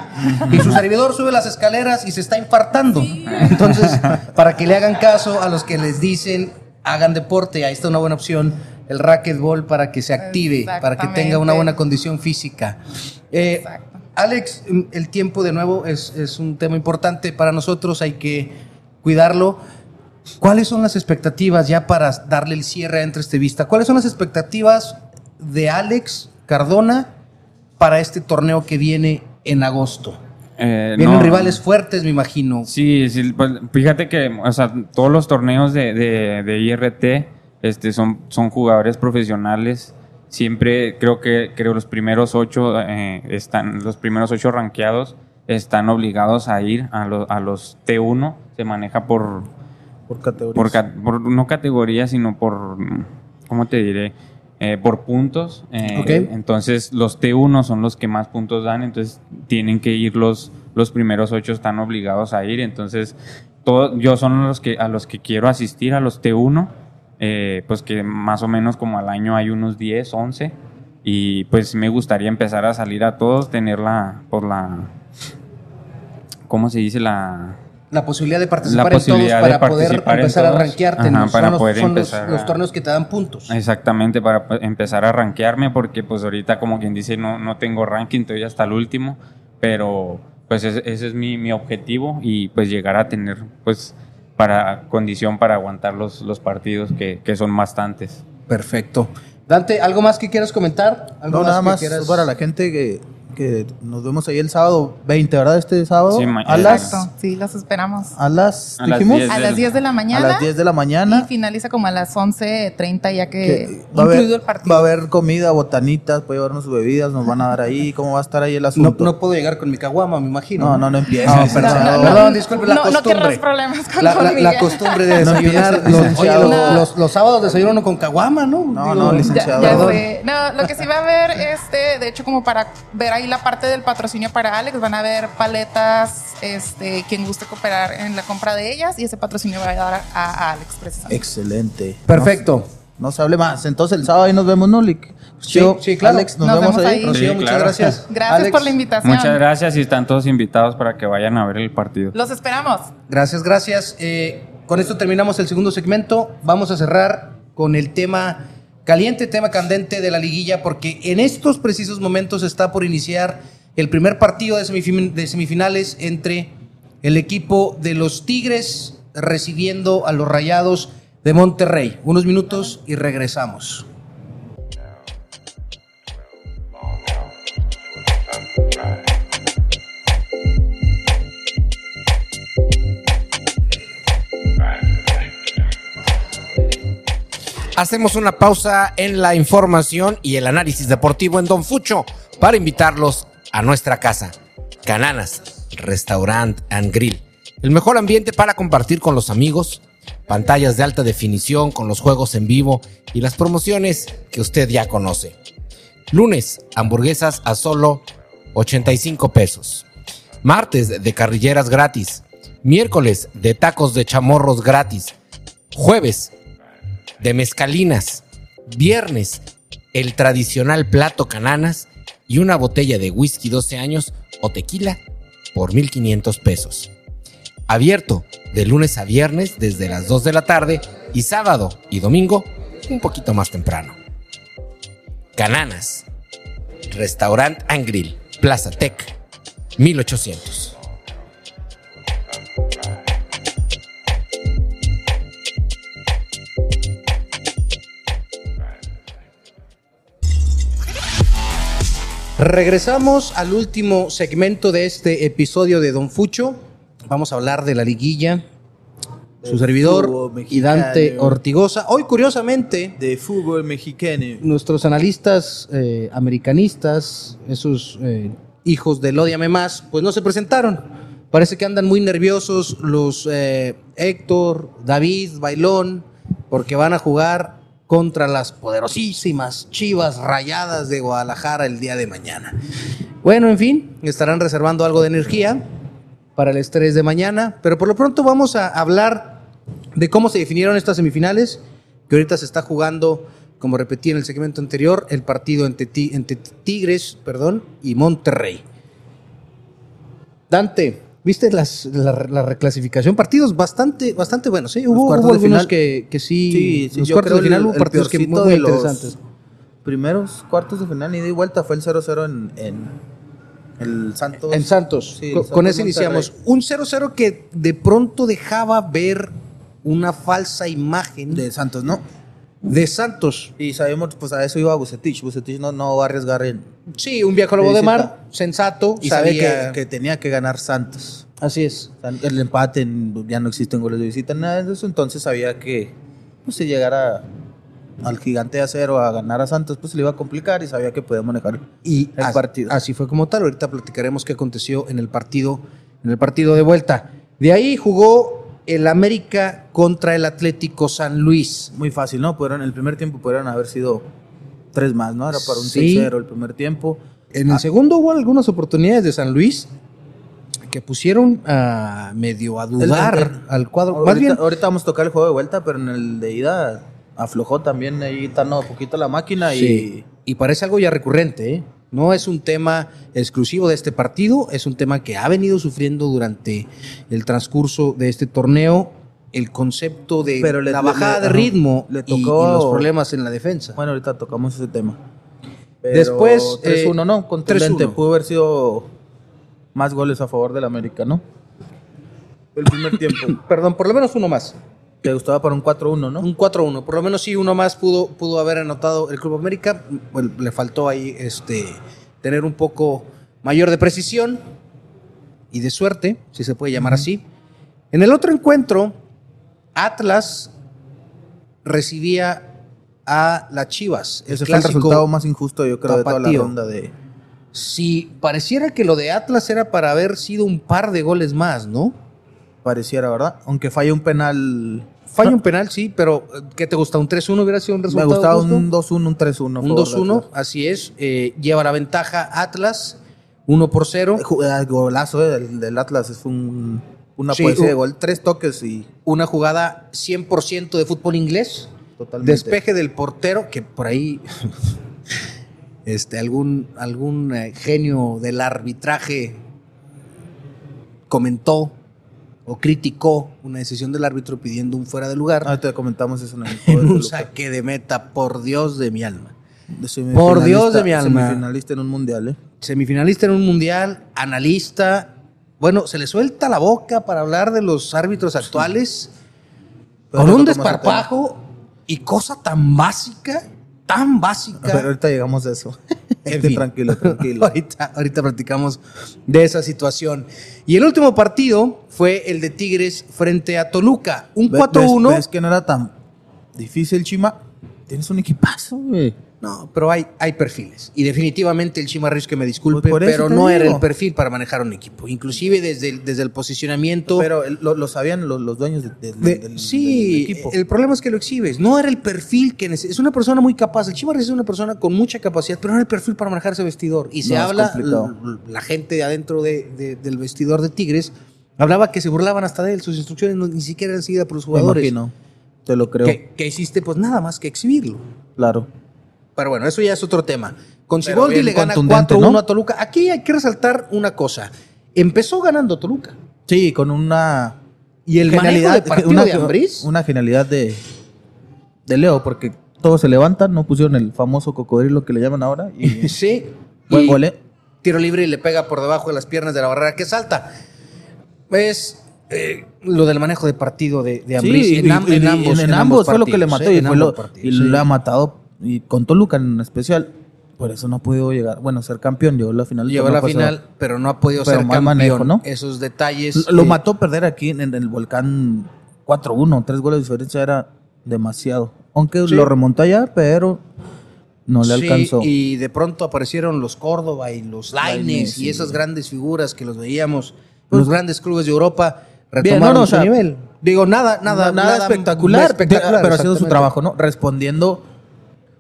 Y su servidor sube las escaleras y se está infartando. Entonces, para que le hagan caso a los que les dicen hagan deporte, ahí está una buena opción, el racquetball para que se active, para que tenga una buena condición física. Eh, Exacto. Alex, mm, el tiempo de nuevo es, es un tema importante para nosotros, hay que cuidarlo. ¿Cuáles son las expectativas ya para darle el cierre a entre vista? ¿Cuáles son las expectativas de Alex Cardona para este torneo que viene en agosto? Eh, Vienen no, rivales fuertes, me imagino. Sí, sí, pues, fíjate que o sea, todos los torneos de, de- de IRT este, son, son jugadores profesionales. Siempre creo que creo los primeros ocho eh, están los primeros ocho rankeados están obligados a ir a, lo- a los T1. Se maneja por, Por categorías. por, no categoría, sino por, ¿cómo te diré? Eh, por puntos. Eh, Ok. Entonces los T1 son los que más puntos dan, entonces tienen que ir los, los primeros ocho, están obligados a ir. Entonces todo, yo son los que, a los que quiero asistir, a los T1, eh, pues que más o menos como al año hay unos 10, 11. Y pues me gustaría empezar a salir a todos, tener la, por la, ¿cómo se dice? La, La posibilidad de participar La en todos posibilidad para poder empezar a todos. rankearte. Ajá, ¿no? para son los, poder son los- empezar los a- torneos que te dan puntos. Exactamente, para pues, empezar a rankearme, porque pues ahorita como quien dice no, no tengo ranking, estoy hasta el último, pero pues ese, ese es mi, mi objetivo y pues llegar a tener pues para condición para aguantar los, los partidos que, que son bastantes. Perfecto. Dante, ¿algo más que quieras comentar? ¿Algo No, nada que más quieras- para la gente que, que nos vemos ahí el sábado 20, ¿verdad? Este sábado. Sí, a las, Exacto, sí, los esperamos. a las, A las dijimos, 10 A las 10 de la a mañana. las 10 de la Y mañana. finaliza como a las 11.30 ya que, que va, a haber, incluido el partido. va a haber comida, botanitas, puede llevarnos sus bebidas, nos van a dar ahí. ¿Cómo va a estar ahí el No, asunto? no puedo llegar con mi caguama, me imagino. No, no, no empieces. No, perdón, No, no, perdón, no, disculpe la no, no costumbre. problemas con la, la- la costumbre de No desayunar. los, oye, licenciado. los, los- los sábados desayuno con caguama, ¿no? No, no, licenciado. Ya, ya sé. No, lo que sí va a haber, este, de hecho, como para ver ahí la parte del patrocinio para Alex, van a haber paletas, este, quien guste cooperar en la compra de ellas, y ese patrocinio va a dar a, a Alex, precisamente. Excelente. Perfecto. No, no se hable más. Entonces el sábado ahí nos vemos, ¿no, Lick? Sí, Yo, sí, claro. Alex, nos, Nos vemos, vemos ahí. ahí. Rocío, Sí, muchas claro. gracias. Gracias Alex, por la invitación. Muchas gracias y están todos invitados para que vayan a ver el partido. Los esperamos. Gracias, gracias. Eh, con esto terminamos el segundo segmento. Vamos a cerrar con el tema caliente, tema candente de la liguilla, porque en estos precisos momentos está por iniciar el primer partido de, semifin- de semifinales entre el equipo de los Tigres recibiendo a los Rayados de Monterrey. Unos minutos y regresamos. Hacemos una pausa en la información y el análisis deportivo en Don Fucho para invitarlos a nuestra casa. Cananas, Restaurant and Grill. El mejor ambiente para compartir con los amigos, pantallas de alta definición con los juegos en vivo y las promociones que usted ya conoce. Lunes, hamburguesas a solo 85 pesos. Martes, de carrilleras gratis. Miércoles, de tacos de chamorros gratis. Jueves, de mezcalinas. Viernes, el tradicional plato cananas y una botella de whisky 12 años o tequila por 1500 pesos. Abierto de lunes a viernes desde las 2 de la tarde y sábado y domingo un poquito más temprano. Cananas. Restaurant and Grill. Plaza Tech. 1800. Regresamos al último segmento de este episodio de Don Fucho. Vamos a hablar de la liguilla. Su servidor y Dante. Ortigosa. Hoy, curiosamente, De fútbol mexicano. nuestros analistas eh, americanistas, esos eh, hijos del Odiame Más, pues no se presentaron. Parece que andan muy nerviosos los eh, Héctor, David, Bailón, porque van a jugar contra las poderosísimas Chivas Rayadas de Guadalajara el día de mañana. Bueno, en fin, estarán reservando algo de energía para el estrés de mañana, pero por lo pronto vamos a hablar de cómo se definieron estas semifinales, que ahorita se está jugando, como repetí en el segmento anterior, el partido entre, Ti- entre Tigres perdón, y Monterrey. Dante, ¿viste las- la, la reclasificación? Partidos bastante, bastante buenos, ¿sí? Hubo, cuartos hubo de algunos final. que, que sí, Sí, sí, los yo cuartos creo de final el- hubo partidos que muy, muy de interesantes. Primeros cuartos de final, ida y vuelta, fue el 0-0 en, en el Santos. En Santos. Sí, con, Santos con ese iniciamos. Un 0-0 que de pronto dejaba ver una falsa imagen De Santos, ¿no? Santos. Y sabemos, pues a eso iba Bucetich. Bucetich no, no va a arriesgar en. Sí, un viejo lobo De de mar, sensato, Y sabía sabía que, que tenía que ganar Santos. Así es. El empate en- ya no existen goles de visita, nada de eso. Entonces sabía que pues, si llegara al gigante de acero a ganar a Santos, pues se le iba a complicar y sabía que podía manejar Y el as- partido. así fue como tal. Ahorita platicaremos qué aconteció en el partido, en el partido de vuelta. De ahí jugó el América contra el Atlético San Luis. Muy fácil, ¿no? Pudieron, el primer tiempo pudieron haber sido tres más, ¿no? Era para un Sí. 6-0 el primer tiempo. En Ah. el segundo hubo algunas oportunidades de San Luis que pusieron a medio a dudar El- el- al cuadro. Ahorita, Más bien, ahorita vamos a tocar el juego de vuelta, pero en el de ida aflojó también ahí tan poquito la máquina Sí, y parece algo ya recurrente, ¿eh? No es un tema exclusivo de este partido, es un tema que ha venido sufriendo durante el transcurso de este torneo el concepto de Pero le- la bajada le- de ritmo le y- y, tocó- los problemas en la defensa. bueno, ahorita tocamos ese tema. Pero Después, 3-1, eh, ¿no? Contundente. 3-1. Pudo haber sido más goles a favor del América, ¿no? El primer tiempo. Perdón, por lo menos uno más. Te gustaba para un 4-1, ¿no? Un 4-1. Por lo menos sí, uno más pudo, pudo haber anotado el Club América. Bueno, le faltó ahí este, tener un poco mayor de precisión y de suerte, si se puede llamar así. En el otro encuentro, Atlas recibía a las Chivas. Ese fue el resultado más injusto, yo creo, de toda la ronda de... Si pareciera que lo de Atlas era para haber sido un par de goles más, ¿no? Pareciera, ¿verdad? Aunque falla un penal... Falla un penal, sí, pero eh, ¿qué te gusta? ¿Un 3-1 hubiera sido un Me resultado gustaba justo? un 2-1, un 3-1. Un favor de 2-1, Atlas. así es. eh, lleva la ventaja Atlas, 1 por 0. Ju- eh, Golazo eh, del, del Atlas, es un, una Sí, poesía de gol. Tres toques y Una jugada 100% de fútbol inglés. totalmente. Despeje del portero, que por ahí este, algún, algún genio del arbitraje comentó o criticó una decisión del árbitro pidiendo un fuera de lugar Ah, te comentamos eso en el en un Toluca. saque de meta, por Dios de mi alma. Por Dios de mi alma. Semifinalista en un mundial, ¿eh? semifinalista en un mundial, analista. Bueno, se le suelta la boca para hablar de los árbitros actuales Pero con un desparpajo y cosa tan básica, tan básica. Pero ahorita llegamos a eso. En Esté fin. tranquilo, tranquilo. ahorita, ahorita platicamos de esa situación. Y el último partido fue el de Tigres frente a Toluca. Un Ve- 4-1. ¿Ves, ves que no era tan difícil, Chima? Tienes un equipazo, güey. No, pero hay, hay perfiles. Y definitivamente el Chimarris que me disculpe, Pues pero no era el perfil para manejar un equipo. Inclusive desde el, desde el posicionamiento. Pero el- lo, lo sabían los, los dueños de- de- De- del, sí, del equipo. el problema es que lo exhibes. No era el perfil que Es una persona muy capaz. El Chimarris es una persona con mucha capacidad, pero no era el perfil para manejar ese vestidor. Y se No, habla, la gente de adentro de- de- del vestidor de Tigres, hablaba que se burlaban hasta de él. Sus instrucciones no- ni siquiera eran seguidas por los Me jugadores. imagino. Te lo creo. ¿Qué, qué hiciste? Pues nada más que exhibirlo. Claro. Pero bueno, eso ya es otro tema. Con Siboldi le gana contundente, 4-1 ¿no? a Toluca. Aquí hay que resaltar una cosa. Empezó ganando Toluca. Sí, con una Y el manejo de una, de Ambriz. una genialidad de, de Leo, porque todos se levantan, no pusieron el famoso cocodrilo que le llaman ahora. Y Sí. buen y gol, ¿eh? Tiro libre y le pega por debajo de las piernas de la barrera que salta. Es eh, lo del manejo de partido de, de Ambriz. Sí, en, ambos, en ambos fue lo que le mató y, fue lo, partidos, y sí. le ha matado y con Toluca en especial. Por eso no ha podido llegar, bueno, ser campeón, llegó a la final. Llegó a la final, pero no ha podido ser mal campeón. manejo, ¿no? Esos detalles. Lo eh, mató perder aquí en, en el volcán 4-1, tres goles de diferencia era demasiado. Aunque Sí. lo remontó allá, pero no le sí, alcanzó. Y de pronto aparecieron los Córdoba y los Laines y sí. esas grandes figuras que los veíamos en los grandes clubes de Europa. Bien, Retomaron no, o sea, nivel. Digo, nada, nada, nada, espectacular, espectacular, pero haciendo su trabajo, ¿no? Respondiendo.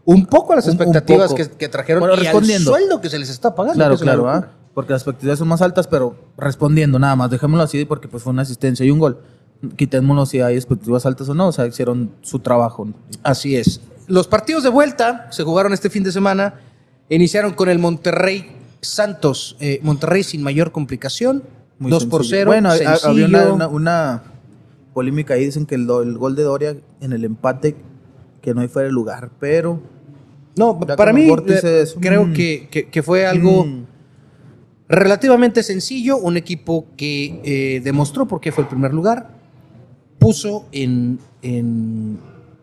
Un poco a las Un- expectativas que, que trajeron Bueno, y al respondiendo. sueldo que se les está pagando. Claro, claro. ¿ah? porque las expectativas son más altas, pero respondiendo nada más. Dejémoslo así porque pues fue una asistencia y un gol. Quitémoslo si hay expectativas altas o no, o sea, hicieron su trabajo. Así es. Los partidos de vuelta se jugaron este fin de semana. Iniciaron con el Monterrey Santos. Eh, Monterrey sin mayor complicación. Muy 2 por sencillo. 0. Bueno, sencillo. había una, una- una polémica ahí, dicen que el gol de Doria en el empate, que no hay fuera de lugar, pero... No, para mí eh, creo mm. que, que- que fue algo Mm, relativamente sencillo. Un equipo que eh, demostró por qué fue el primer lugar. Puso en, en-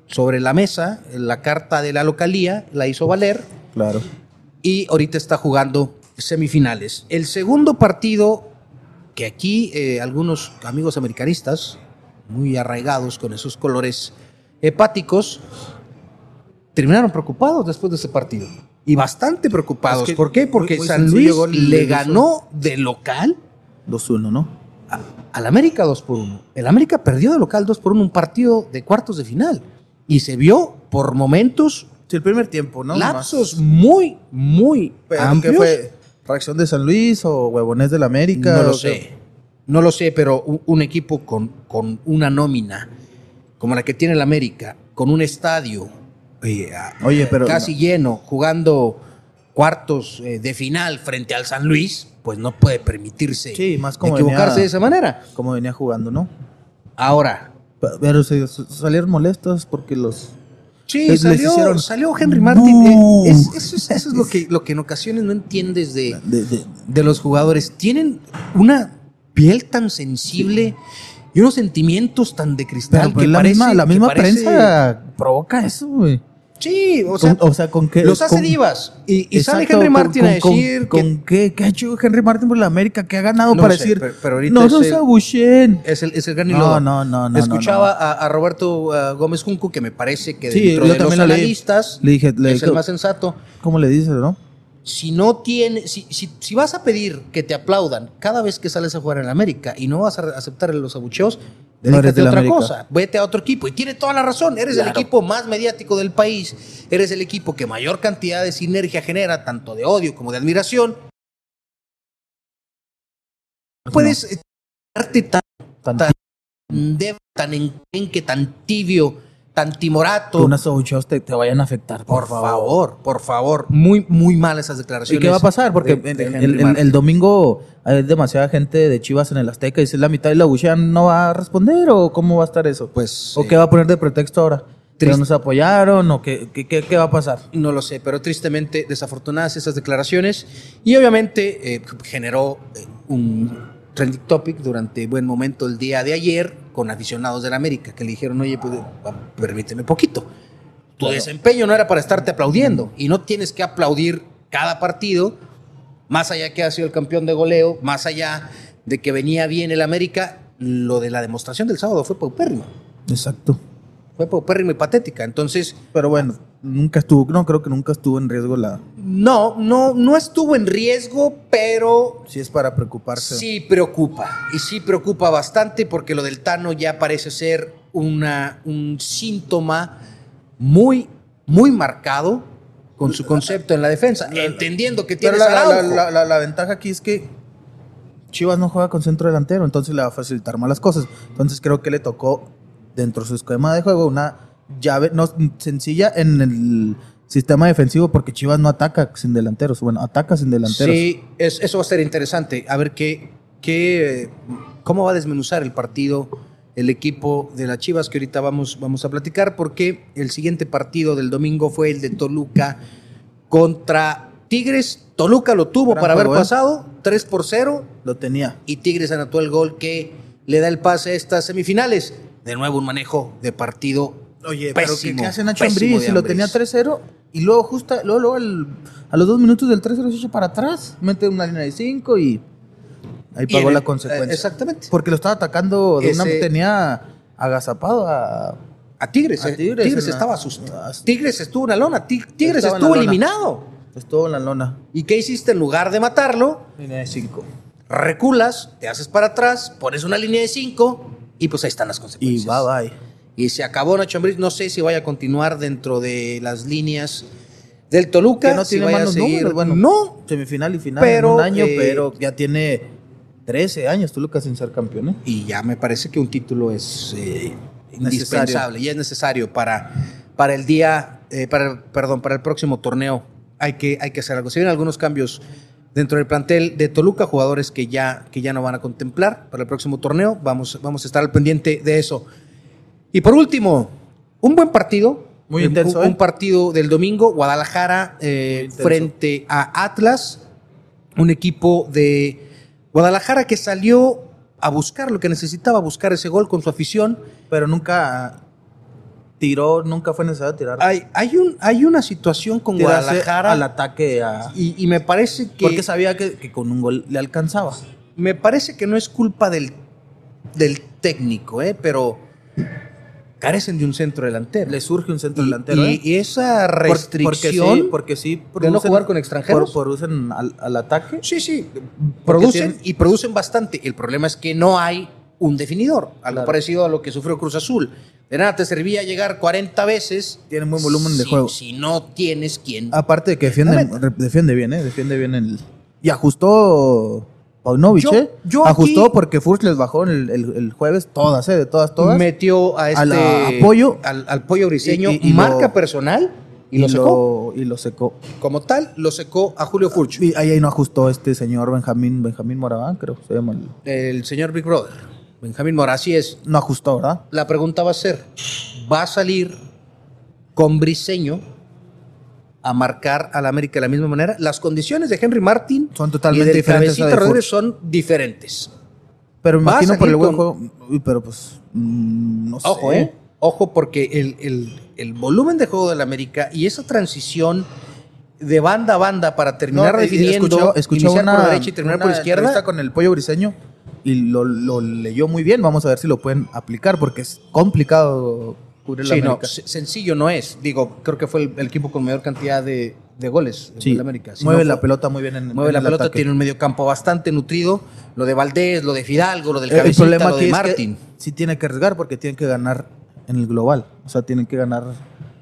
sobre la mesa la carta de la localía, la hizo valer. claro. y ahorita está jugando semifinales. El segundo partido, que aquí eh, algunos amigos americanistas, muy arraigados con esos colores hepáticos, terminaron preocupados después de ese partido. Y bastante preocupados. Es que ¿Por qué? Porque muy- muy San Luis le ganó de local 2-1, ¿no? al América 2 por 1. El América perdió de local 2 por 1 un partido de cuartos de final. Y se vio por momentos Sí, el primer tiempo, ¿no? lapsos muy, muy Pero, ¿Qué fue? ¿Reacción de San Luis o huevones del América? No lo ¿O sé. qué? No lo sé, pero un, un equipo con, con una nómina como la que tiene el América, con un estadio eh, a- Oye, pero- casi lleno, jugando cuartos eh, de final frente al San Luis, pues no puede permitirse Sí, más como equivocarse venía- de esa manera. Como venía jugando, ¿no? Ahora, Pero se- salieron molestos porque los... sí, Les- les salió, hicieron salió Henry Martin. Eh, es- eso, es, eso es lo que, lo que en ocasiones no entiendes de, de- de- de los jugadores. Tienen una piel tan sensible y unos sentimientos tan de cristal Pero, pues, que la parece, misma, la misma prensa provoca eso, güey. Sí, o sea, Con- o sea, con qué- los hace con- divas. Y, y sale Henry con- Martin a con- decir con, que qué, qué ha hecho Henry Martin por la América, que ha ganado No para sé, decir, pero- pero ahorita no es nos abuchen. es el, es el gran No, no, no, no, Escuchaba no, A, a Roberto uh, Gómez Junco, que me parece que Sí, dentro yo de los también lo leí. analistas Le dije- le es el más sensato. ¿Cómo le dices, no? Si no tiene, si, si, si vas a pedir que te aplaudan cada vez que sales a jugar en la América y no vas a aceptar los abucheos, dedícate de a otra América. cosa. Vete a otro equipo. Y tiene toda la razón. Eres el equipo más mediático del país. Eres el equipo que mayor cantidad de sinergia genera, tanto de odio como de admiración. Puedes eh, darte tan, Tan- tan, tan enclenque, tan tibio, tan timorato. Unos abucheos te, te vayan a afectar, por favor, por favor. Muy, muy mal esas ¿Y declaraciones. qué va a pasar? Porque de- de el, el- Martin. el domingo hay demasiada gente de Chivas en el Azteca y si es la mitad de la abuchean, ¿no va a responder o cómo va a estar eso? Pues, ¿O eh, qué va a poner de pretexto ahora? ¿Que triste. no nos apoyaron o qué, qué, qué- qué va a pasar? No lo sé, pero tristemente desafortunadas esas declaraciones y obviamente eh, generó eh, un trending topic durante buen momento el día de ayer con aficionados del América que le dijeron, oye, pues, permíteme poquito. Tu desempeño no era para estarte aplaudiendo y no tienes que aplaudir cada partido, más allá que ha sido el campeón de goleo, más allá de que venía bien el América, lo de la demostración del sábado fue paupérrimo. Exacto. Fue paupérrimo y patética. Entonces, Pero bueno, nunca estuvo, no creo que nunca estuvo en riesgo la... No, no, no estuvo en riesgo, pero Si es para preocuparse. sí preocupa. Y sí preocupa bastante porque lo del Tano ya parece ser una, un síntoma muy, muy marcado con su concepto en la defensa, entendiendo que tiene la, la- la- la- la ventaja aquí es que Chivas no juega con centro delantero, entonces le va a facilitar más las cosas. Entonces creo que le tocó dentro de su esquema de juego una llave no sencilla en el sistema defensivo porque Chivas no ataca sin delanteros. Bueno, ataca sin delanteros. Sí, es- eso va a ser interesante. A ver qué, qué, cómo va a desmenuzar el partido el equipo de las Chivas que ahorita vamos, vamos a platicar porque el siguiente partido del domingo fue el de Toluca contra Tigres. Toluca lo tuvo Gran para haber ¿eh? pasado 3 por 0 Lo tenía. y Tigres anotó el gol que le da el pase a estas semifinales. De nuevo un manejo de partido Oye, pero ¿qué, pésimo. qué hace Nacho pésimo Ambriz si lo tenía 3-0 y luego justo luego, luego el- a los dos minutos del 3-0 se echa para atrás, mete una línea de 5 y ahí pagó en la el- consecuencia. exactamente. Porque lo estaba atacando de una Ese- tenía agazapado a A Tigres. A eh. Tigres estaba asustado. Tigres estuvo en la lona. Ti- Tigres Estaba estuvo lona. eliminado. estuvo en la lona. ¿Y qué hiciste en lugar de matarlo? Línea de 5. Reculas, te haces para atrás, pones una línea de 5 y pues ahí están las Y consecuencias. bye bye. Y se acabó Nacho Ambriz. No sé si vaya a continuar dentro de las líneas del Toluca. Que no tiene malos números, bueno. No, Semifinal y final Pero, en un año, eh, pero ya tiene 13 años Toluca sin ser campeón, ¿eh? y ya me parece que un título es eh, indispensable y es necesario para, para el día, eh, para, perdón, para el próximo torneo. Hay que, hay que hacer algo. Se vienen algunos cambios dentro del plantel de Toluca, jugadores que ya, que ya no van a contemplar para el próximo torneo. Vamos, vamos a estar al pendiente de eso. Y por último, un buen partido. Muy Un- intenso, Un, ¿eh? un partido del domingo, Guadalajara eh, frente a Atlas. Un equipo de Guadalajara que salió a buscar lo que necesitaba, buscar ese gol con su afición. Pero nunca tiró, nunca fue necesario tirar. Hay, hay, un, hay una situación con Tirarse Guadalajara al ataque a... y, y me parece que Porque sabía que, que con un gol le alcanzaba. me parece que no es culpa del, del técnico, ¿eh? pero carecen de un centro delantero. Le surge un centro y, delantero. y- ¿eh? y esa restricción porque sí, porque sí de no producen- jugar con extranjeros. Por, producen al, al ataque. Sí, sí, producen tienen- y producen bastante. El problema es que no hay un definidor, algo Claro. parecido a lo que sufrió Cruz Azul. De nada te servía llegar 40 veces. Tienen buen volumen de si- juego. Si no tienes quien. Aparte de que defiende, defiende bien, ¿eh? Defiende bien el... Y ajustó Paunovic, Yo- ¿eh? yo ajustó aquí- porque Furch les bajó el, el- el jueves todas, ¿eh? De todas, todas. metió a este A la- Apoyo. al, al pollo briseño Y- y- y marca lo- personal y, lo secó. lo, y lo secó. Como tal, lo secó a Julio Furch, Y ahí, ahí no ajustó este señor Benjamín, Benjamín Moraván, creo se llama. el- el señor Big Brother, Benjamín Mora. Así es. No ajustó, ¿verdad? La pregunta va a ser: ¿va a salir con briseño a marcar al América de la misma manera? Las condiciones de Henry Martin Son totalmente y del diferentes a de Rodríguez son diferentes. Pero me imagino por el buen con- pero pues. mm, no Ojo, sé. ¿eh? Ojo, porque el, el- el volumen de juego del América y esa transición de banda a banda para terminar No, definiendo, escuchó- escuchó iniciar una, por derecha y terminar por izquierda. con el pollo briseño y lo, lo leyó muy bien. Vamos a ver si lo pueden aplicar porque es complicado cubrir la Sí, no, América. se- sencillo no es. Digo, creo que fue el, el equipo con mayor cantidad de, de goles Sí, del América. Si mueve no la pelota muy bien en Mueve en la el pelota, ataque. tiene un medio campo bastante nutrido. Lo de Valdés, lo de Fidalgo, lo del Eh, el Cabecita, problema lo de Martín. sí tiene que arriesgar porque tienen que ganar en el global. O sea, tienen que ganar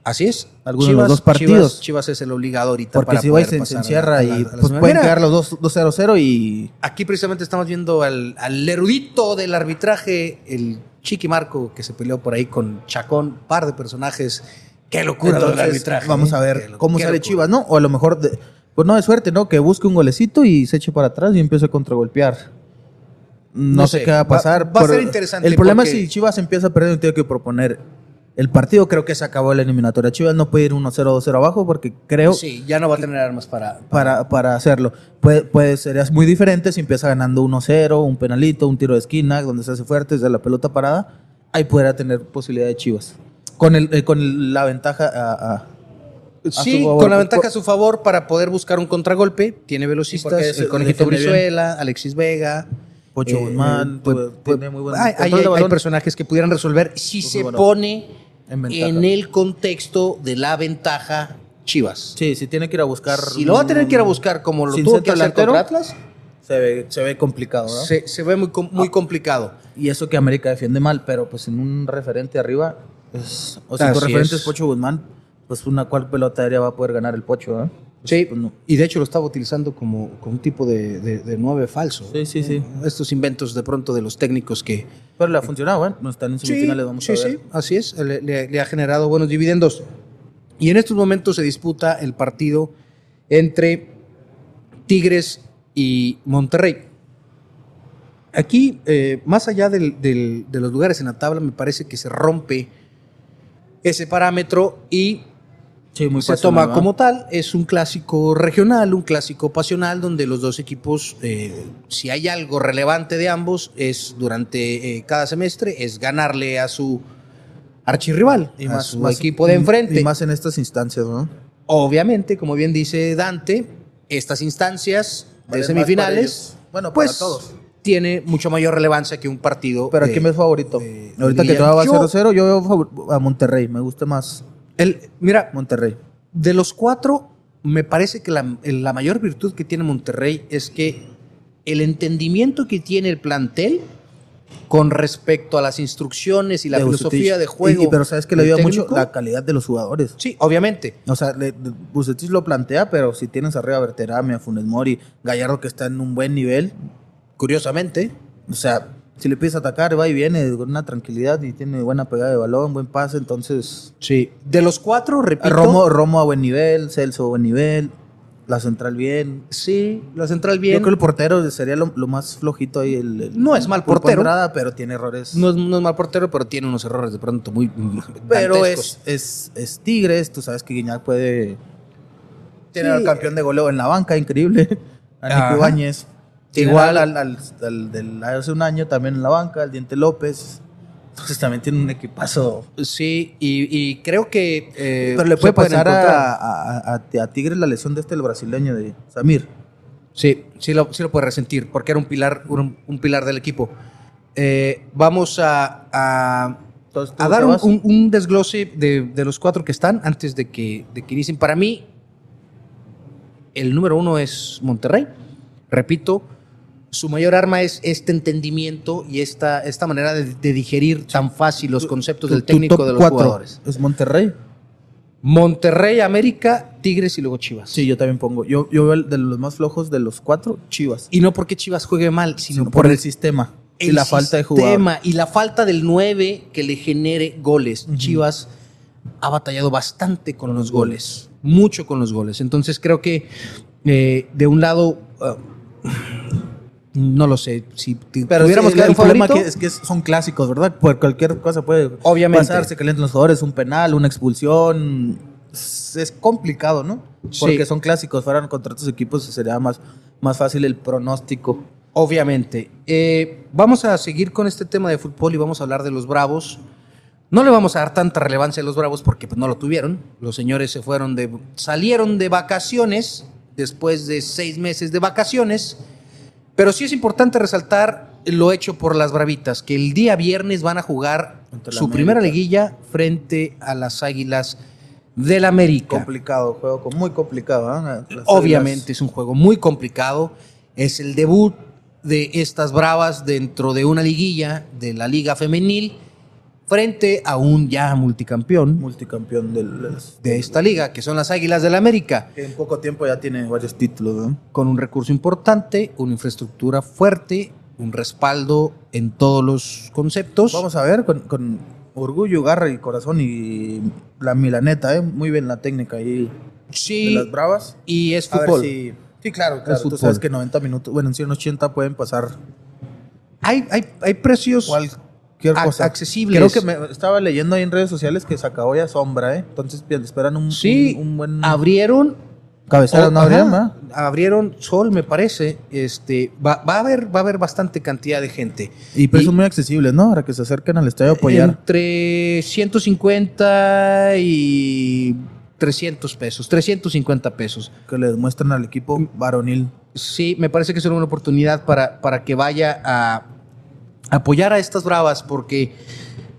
Así es. Algunos de los dos partidos. Chivas, Chivas es el obligado ahorita porque para si se, a- encierra a y la- a la pues pueden quedar los dos 2-0-0 y Aquí precisamente estamos viendo al, al erudito del arbitraje, el Chiqui Marco, que se peleó por ahí con Chacón, par de personajes. Qué locura Entonces, arbitraje. Vamos ¿eh? a Qué ver lo- cómo sale locura. Chivas, ¿no? O a lo mejor, de- pues no de suerte, ¿no? Que busque un golecito y se eche para atrás y empiece a contragolpear. No, No sé sé, qué va a pasar. va a ser interesante El problema es si Chivas empieza a perder tiene que proponer. El partido creo que se acabó la eliminatoria. Chivas no puede ir 1-0 2-0 abajo porque creo Sí, ya no va a tener armas para. para, para hacerlo. Puede, puede sería muy diferente si empieza ganando 1-0, un penalito, un tiro de esquina, donde se hace fuerte desde la pelota parada. Ahí podrá tener posibilidad de Chivas. Con, el, eh, con la ventaja a- a, Sí, con la ventaja a su favor para poder buscar un contragolpe. Tiene velocistas, ese el Conejito defiende bien. Brizuela, Alexis Vega. Pocho eh, Guzmán, pues, pues, tiene muy buen hay, hay- personajes que pudieran resolver si Pues, se bueno, pone en el contexto de la ventaja Chivas. Sí, si tiene que ir a buscar. Si lo va a tener que ir a buscar como lo tuvo que hacer contra Atlas, Se ve, se ve complicado, ¿no? se, se ve muy, muy complicado. Y eso que América defiende mal, pero pues en un referente arriba. o si tu Así referente es. es Pocho Guzmán, pues una cual pelota aérea va a poder ganar el Pocho, ¿eh? Sí, pues, no. y de hecho lo estaba utilizando como, como un tipo de, de, falso. Sí, sí, sí. Estos inventos de pronto de los técnicos que, Pero le ha funcionado, ¿eh? No están en semifinales, vamos sí, a ver. sí, así es. Le, le- le ha generado buenos dividendos. Y en estos momentos se disputa el partido entre Tigres y Monterrey. aquí, eh, más allá del- del- de los lugares en la tabla, me parece que se rompe ese parámetro y Sí, muy se pasional, toma ¿va? como tal. Es un clásico regional, un clásico pasional, donde los dos equipos, eh, si hay algo relevante de ambos, es durante eh, cada semestre, es ganarle a su archirrival, Y a más, su más- equipo de enfrente. Y más en estas instancias, ¿no? Obviamente, como bien dice Dante, estas instancias de semifinales. Bueno, para pues todos. tiene mucho mayor relevancia que un partido. Pero de- ¿quién es favorito? de- Ahorita de que todo va Yo- 0-0, yo veo a Monterrey. Me gusta más el- mira, Monterrey. de los cuatro, me parece que la, la mayor virtud que tiene Monterrey es que el entendimiento que tiene el plantel con respecto a las instrucciones y la de filosofía Bucetich. de juego. Y- y pero sabes que le ayuda mucho la calidad de los jugadores. Sí, obviamente. O sea, le- Bucetich lo plantea, pero si tienes arriba a Berterame, a Funes Mori, Gallardo que está en un buen nivel, Curiosamente, o sea, si le pides atacar, va y viene con una tranquilidad y tiene buena pegada de balón, buen pase, entonces... sí. De los cuatro, repito. Romo, Romo a buen nivel, Celso a buen nivel, la central bien. Sí, la central bien. Yo creo que el portero sería lo, lo más flojito ahí. El, el- No es mal portero. Andrada, pero tiene errores. No es, no es mal portero, pero tiene unos errores de pronto muy. pero es, es, es Tigres, tú sabes que Guiñac puede tener Sí. al campeón de goleo en la banca, increíble. A. Nico Ibáñez. Igual- al, al, al del hace un año también en la banca, al Diente López. Entonces también tiene un equipazo. Sí, y, y creo que. eh, pero le puede pasar a, a, a- a Tigres la lesión de este, el brasileño de Samir. Sí, sí lo, sí lo puede resentir, porque era un pilar, un, un pilar del equipo. Eh, vamos a, a, Entonces, ¿tú a te dar un- un desglose de, de los cuatro que están antes de que, de que inicien. Para mí, el número uno es Monterrey. Repito, su mayor arma es este entendimiento y esta, esta manera de, de digerir tan fácil los conceptos Tu- del técnico de los jugadores. ¿Es Monterrey? Monterrey, América, Tigres y luego Chivas. Sí, yo también pongo. Yo, yo veo el de los más flojos de los cuatro, Chivas. Y no porque Chivas juegue mal, sino, Sino por el sistema. y la falta de jugador. sistema y la falta del 9 que le genere goles. Chivas ha batallado bastante con los goles, mucho con los goles. Entonces creo que eh, de un lado, ah, no lo sé, si Pero tuviéramos que el problema que es que son clásicos, ¿verdad? Por cualquier cosa puede Obviamente. pasar, se calientan los jugadores, un penal, una expulsión. Es, es complicado, ¿no? Sí. Porque son clásicos, fueran contra otros equipos sería más, más fácil el pronóstico. obviamente. Eh, vamos a seguir con este tema de fútbol y vamos a hablar de los Bravos. No le vamos a dar tanta relevancia a los Bravos porque pues, no lo tuvieron. Los señores se fueron de, salieron de vacaciones después de seis meses de vacaciones. Pero sí es importante resaltar lo hecho por las Bravitas, que el día viernes van a jugar su América. primera liguilla frente a las Águilas del América. Complicado, juego muy complicado. Las- Obviamente es un juego muy complicado. Es el debut de estas Bravas dentro de una liguilla de la Liga Femenil frente a un ya multicampeón multicampeón del- de esta liga, que son las Águilas del América, que en poco tiempo ya tiene varios títulos, ¿no? con un recurso importante, una infraestructura fuerte, un respaldo en todos los conceptos. Vamos a ver, con, con orgullo, garra y corazón y la milaneta, ¿eh? Muy bien la técnica ahí de sí, las bravas. y es fútbol. si- Sí, claro, claro. Tú sabes que 90 minutos, bueno, en 180 pueden pasar Hay, hay, hay precios cualquier cosa. accesibles. Creo que me estaba leyendo ahí en redes sociales que se acabó ya sombra, ¿eh? Entonces bien, esperan un, Sí, un, un buen abrieron cabecera, ¿no ajá, ma? Abrieron Sol, me parece. Este, va, va a haber, va a haber bastante cantidad de gente. Y precios muy accesibles, ¿no? Para que se acerquen al estadio a apoyar. Entre 150 y 300 pesos, 350 pesos. Que le demuestren al equipo varonil. Sí, me parece que será una oportunidad para, para que vaya a apoyar a estas bravas, porque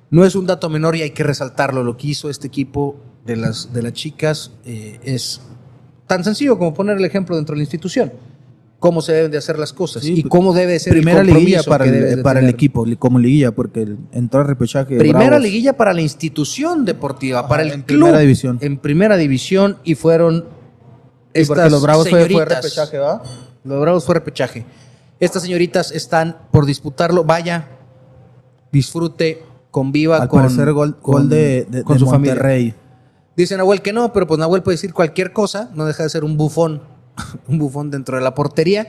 no es un dato menor y hay que resaltarlo. Lo que hizo este equipo de las, de las chicas eh, es tan sencillo como poner el ejemplo dentro de la institución. Cómo se deben de hacer las cosas Sí, y cómo debe ser Primera el liguilla para, el, de para el equipo, como liguilla, porque entró a repechaje. Primera Bravos. liguilla para la institución deportiva, Ajá, para el en club. primera división. En primera división y fueron porque estas los Bravos fue, fue señoritas. repechaje, ¿va? Los Bravos fue repechaje. Estas señoritas están por disputarlo. Vaya, disfrute, conviva Al con, parecer gol, con- gol de, de- con de su familia. Monterrey. Dice Nahuel que no, pero pues Nahuel puede decir cualquier cosa. No deja de ser un bufón, un bufón dentro de la portería.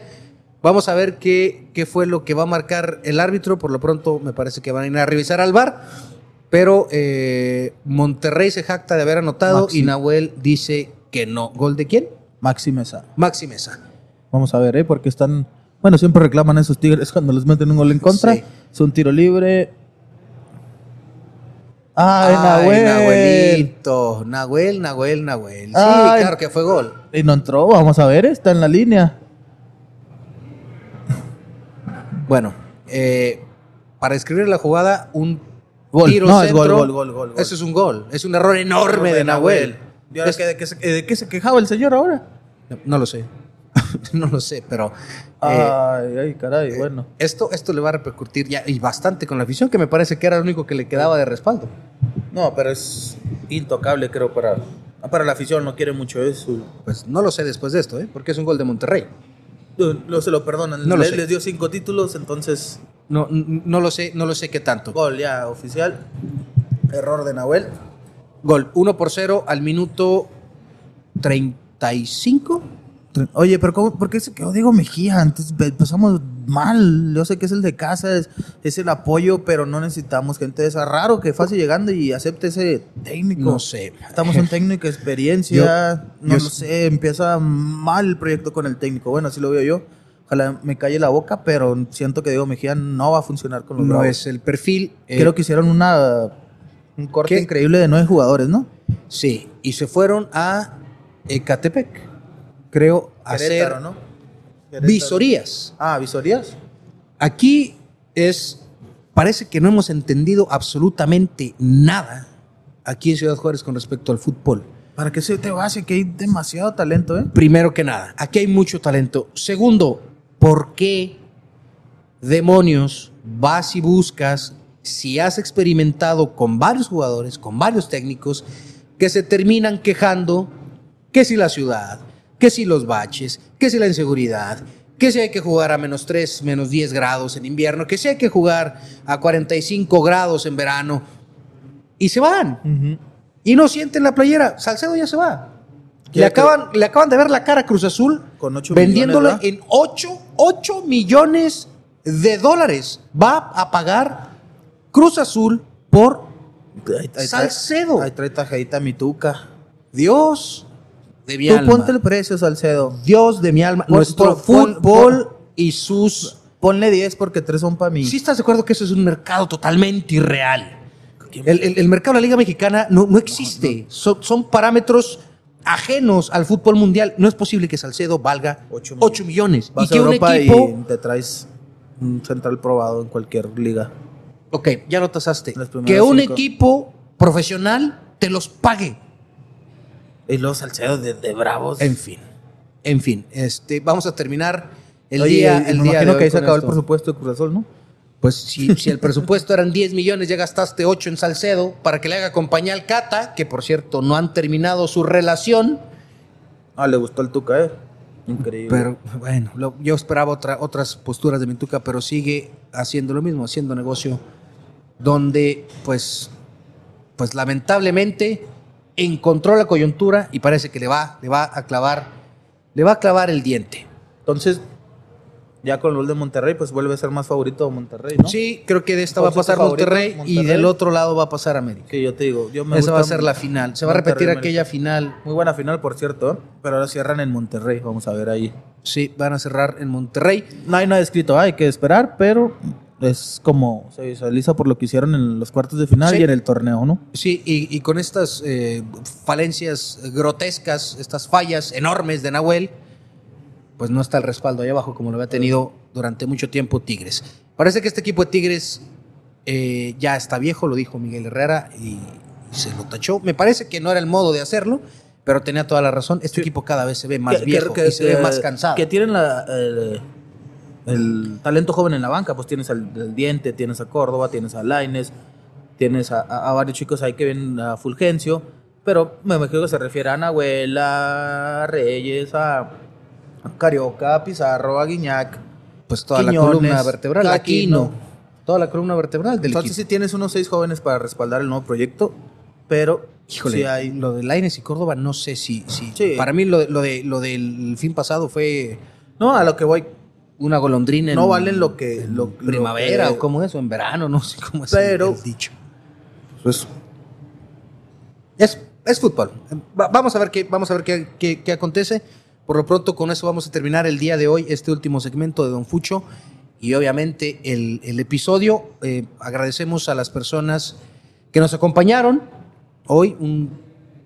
Vamos a ver qué, qué fue lo que va a marcar el árbitro. Por lo pronto, me parece que van a ir a revisar al bar. Pero eh, Monterrey se jacta de haber anotado Maxi. y Nahuel dice que no. ¿Gol de quién? Maxi Mesa. Maxi Mesa. Vamos a ver, ¿eh? Porque están. Bueno, siempre reclaman esos tigres cuando les meten un gol en contra. Sí. Es un tiro libre. ¡Ay, Nahuel! Nahuelito. Nahuel, Nahuel, Nahuel. Sí, Ay. claro que fue gol. Y no entró, vamos a ver, está en la línea. Bueno, eh, para escribir la jugada, un Gol. tiro No, es centro. gol, gol, gol. Eso es un gol. Es un error enorme de Nahuel. ¿Y ahora Es- qué- de, qué se, de qué se quejaba el señor ahora? No, no lo sé. no lo sé, pero eh, ay, ay, caray, bueno. esto, esto le va a repercutir ya y bastante con la afición, que me parece que era lo único que le quedaba de respaldo. No, pero es intocable, creo, para, para la afición. No quiere mucho eso. Pues no lo sé después de esto, ¿eh? porque es un gol de Monterrey. No se lo perdonan. No lo les, dio cinco títulos, entonces No, no lo sé, no lo sé qué tanto. gol ya oficial. Error de Nahuel. Gol 1 por 0 al minuto 35. Oye, pero ¿cómo, ¿por qué se quedó Diego Mejía? Entonces pe- empezamos mal. Yo sé que es el de casa, es, es el apoyo, pero no necesitamos gente de esa. Raro que fácil llegando y acepte ese técnico. No sé. Estamos un técnico experiencia. Yo- no yo- lo sé, empieza mal el proyecto con el técnico. Bueno, así lo veo yo. Ojalá me calle la boca, pero siento que Diego Mejía no va a funcionar con los No Bravos. es el perfil. eh, Creo que hicieron una un corte ¿Qué? increíble de nueve jugadores, ¿no? Sí, y se fueron a Ecatepec. Creo Querétaro, hacer ¿no? Visorías. Ah, visorías. Aquí es. Parece que no hemos entendido absolutamente nada aquí en Ciudad Juárez con respecto al fútbol. ¿Para qué se te va? Si que hay demasiado talento, ¿eh? Primero que nada, aquí hay mucho talento. Segundo, ¿por qué demonios vas y buscas, si has experimentado con varios jugadores, con varios técnicos, que se terminan quejando que si la ciudad, que si los baches, que si la inseguridad, que si hay que jugar a menos 3, menos 10 grados en invierno, que si hay que jugar a 45 grados en verano, y se van? Y no sienten la playera. Salcedo ya se va. Le acaban, le acaban de ver la cara a Cruz Azul Con ocho vendiéndole millones, en 8, millones de dólares. Va a pagar Cruz Azul por Ahí- ahí trae- Salcedo. Ahí trae tajadita mi tuca. Dios de mi Tú alma. ponte el precio, Salcedo. Dios de mi alma. Nuestro pon- fútbol y sus... Ponle 10 porque 3 son para mí. ¿Sí estás de acuerdo que eso es un mercado totalmente irreal? El, el- el mercado de la Liga Mexicana no, no existe. Son, son parámetros ajenos al fútbol mundial. No es posible que Salcedo valga Ocho 8 millones. Vas y que a un Europa equipo... y te traes un central probado en cualquier liga. Ok, ya lo tasaste. Que un cinco. equipo profesional te los pague. Y los Salcedo de, de bravos. En fin. En fin, este, vamos a terminar el Oye, día. y El me día de imagino hoy que ahí se acabó el esto. presupuesto de Cruz Azul, ¿no? Pues si, si el presupuesto eran 10 millones, ya gastaste 8 en Salcedo para que le haga compañía al Cata, que por cierto no han terminado su relación. Ah, le gustó el tuca, ¿eh? Increíble. Pero bueno, lo- yo esperaba otra, otras posturas de Mintuca, pero sigue haciendo lo mismo, haciendo negocio donde pues, pues lamentablemente encontró la coyuntura y parece que le va, le va a clavar, le va a clavar el diente. Entonces, ya con el gol de Monterrey, pues vuelve a ser más favorito de Monterrey, ¿no? Sí, creo que de esta va a ¿Cuál es tu pasar favorito? Monterrey, y Monterrey. del otro lado va a pasar América. Sí, yo te digo. Yo me Esa va a ser la final. Se va a Monterrey, repetir América. aquella final. Muy buena final, por cierto, ¿eh? pero ahora cierran en Monterrey. Vamos a ver ahí. Sí, van a cerrar en Monterrey. No hay nada escrito, hay que esperar, pero es como se visualiza por lo que hicieron en los cuartos de final Sí. y en el torneo, ¿no? Sí, y, y con estas eh, falencias grotescas, estas fallas enormes de Nahuel, pues no está el respaldo ahí abajo como lo había tenido durante mucho tiempo Tigres. Parece que este equipo de Tigres eh, ya está viejo, lo dijo Miguel Herrera y, y se lo tachó. Me parece que no era el modo de hacerlo, pero tenía toda la razón. Este equipo cada vez se ve más Que- viejo que- y se ve más cansado. Que tienen la, el talento joven en la banca, pues tienes al, al Diente, tienes a Córdoba, tienes a Laines, tienes a, a- a varios chicos ahí que ven a Fulgencio, pero me imagino que se refiere a Nahuel, a Reyes, a, a Carioca, a Pizarro, a Guiñac. pues toda la columna vertebral, Aquino. Aquino, toda la columna vertebral del Entonces equipo. sí tienes unos seis jóvenes para respaldar el nuevo proyecto, pero Híjole, sí hay... lo de Laines y Córdoba no sé si, si Sí. para mí lo, lo de lo del fin pasado fue No, a lo que voy. Una golondrina en No valen lo que... en Lo, lo primavera que- o cómo es, o en verano, no sé cómo es Pero- el dicho. Pues, Es, es fútbol. Va- vamos a ver qué, vamos a ver qué, qué- qué acontece. Por lo pronto, con eso vamos a terminar el día de hoy, este último segmento de Don Fucho. Y obviamente el, el episodio. Eh, agradecemos a las personas que nos acompañaron. Hoy, un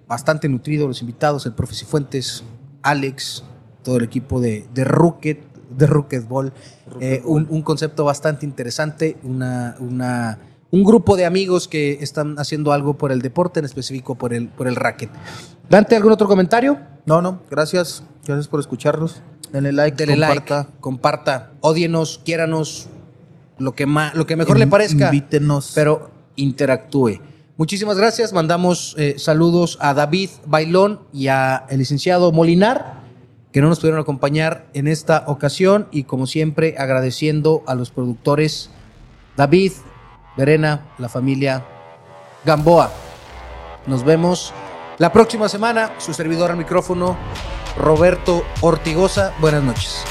bastante nutrido, los invitados, el profe Cifuentes, Alex, todo el equipo de, de Rocket, de Rocketball. Eh, un, un concepto bastante interesante, una, una, un grupo de amigos que están haciendo algo por el deporte, en específico por el, por el racket. Dante, ¿algún otro comentario? no, no, gracias. Gracias por escucharnos. Denle like, Dele comparta. like, comparta, odienos, quiéranos, lo que, ma- lo que mejor le parezca. Invítenos. pero interactúe. Muchísimas gracias. Mandamos eh, saludos a David Bailón y a el licenciado Molinar, que no nos pudieron acompañar en esta ocasión. Y como siempre, agradeciendo a los productores David, Verena, la familia Gamboa. Nos vemos la próxima semana. Su servidor al micrófono, Roberto Ortigosa. Buenas noches.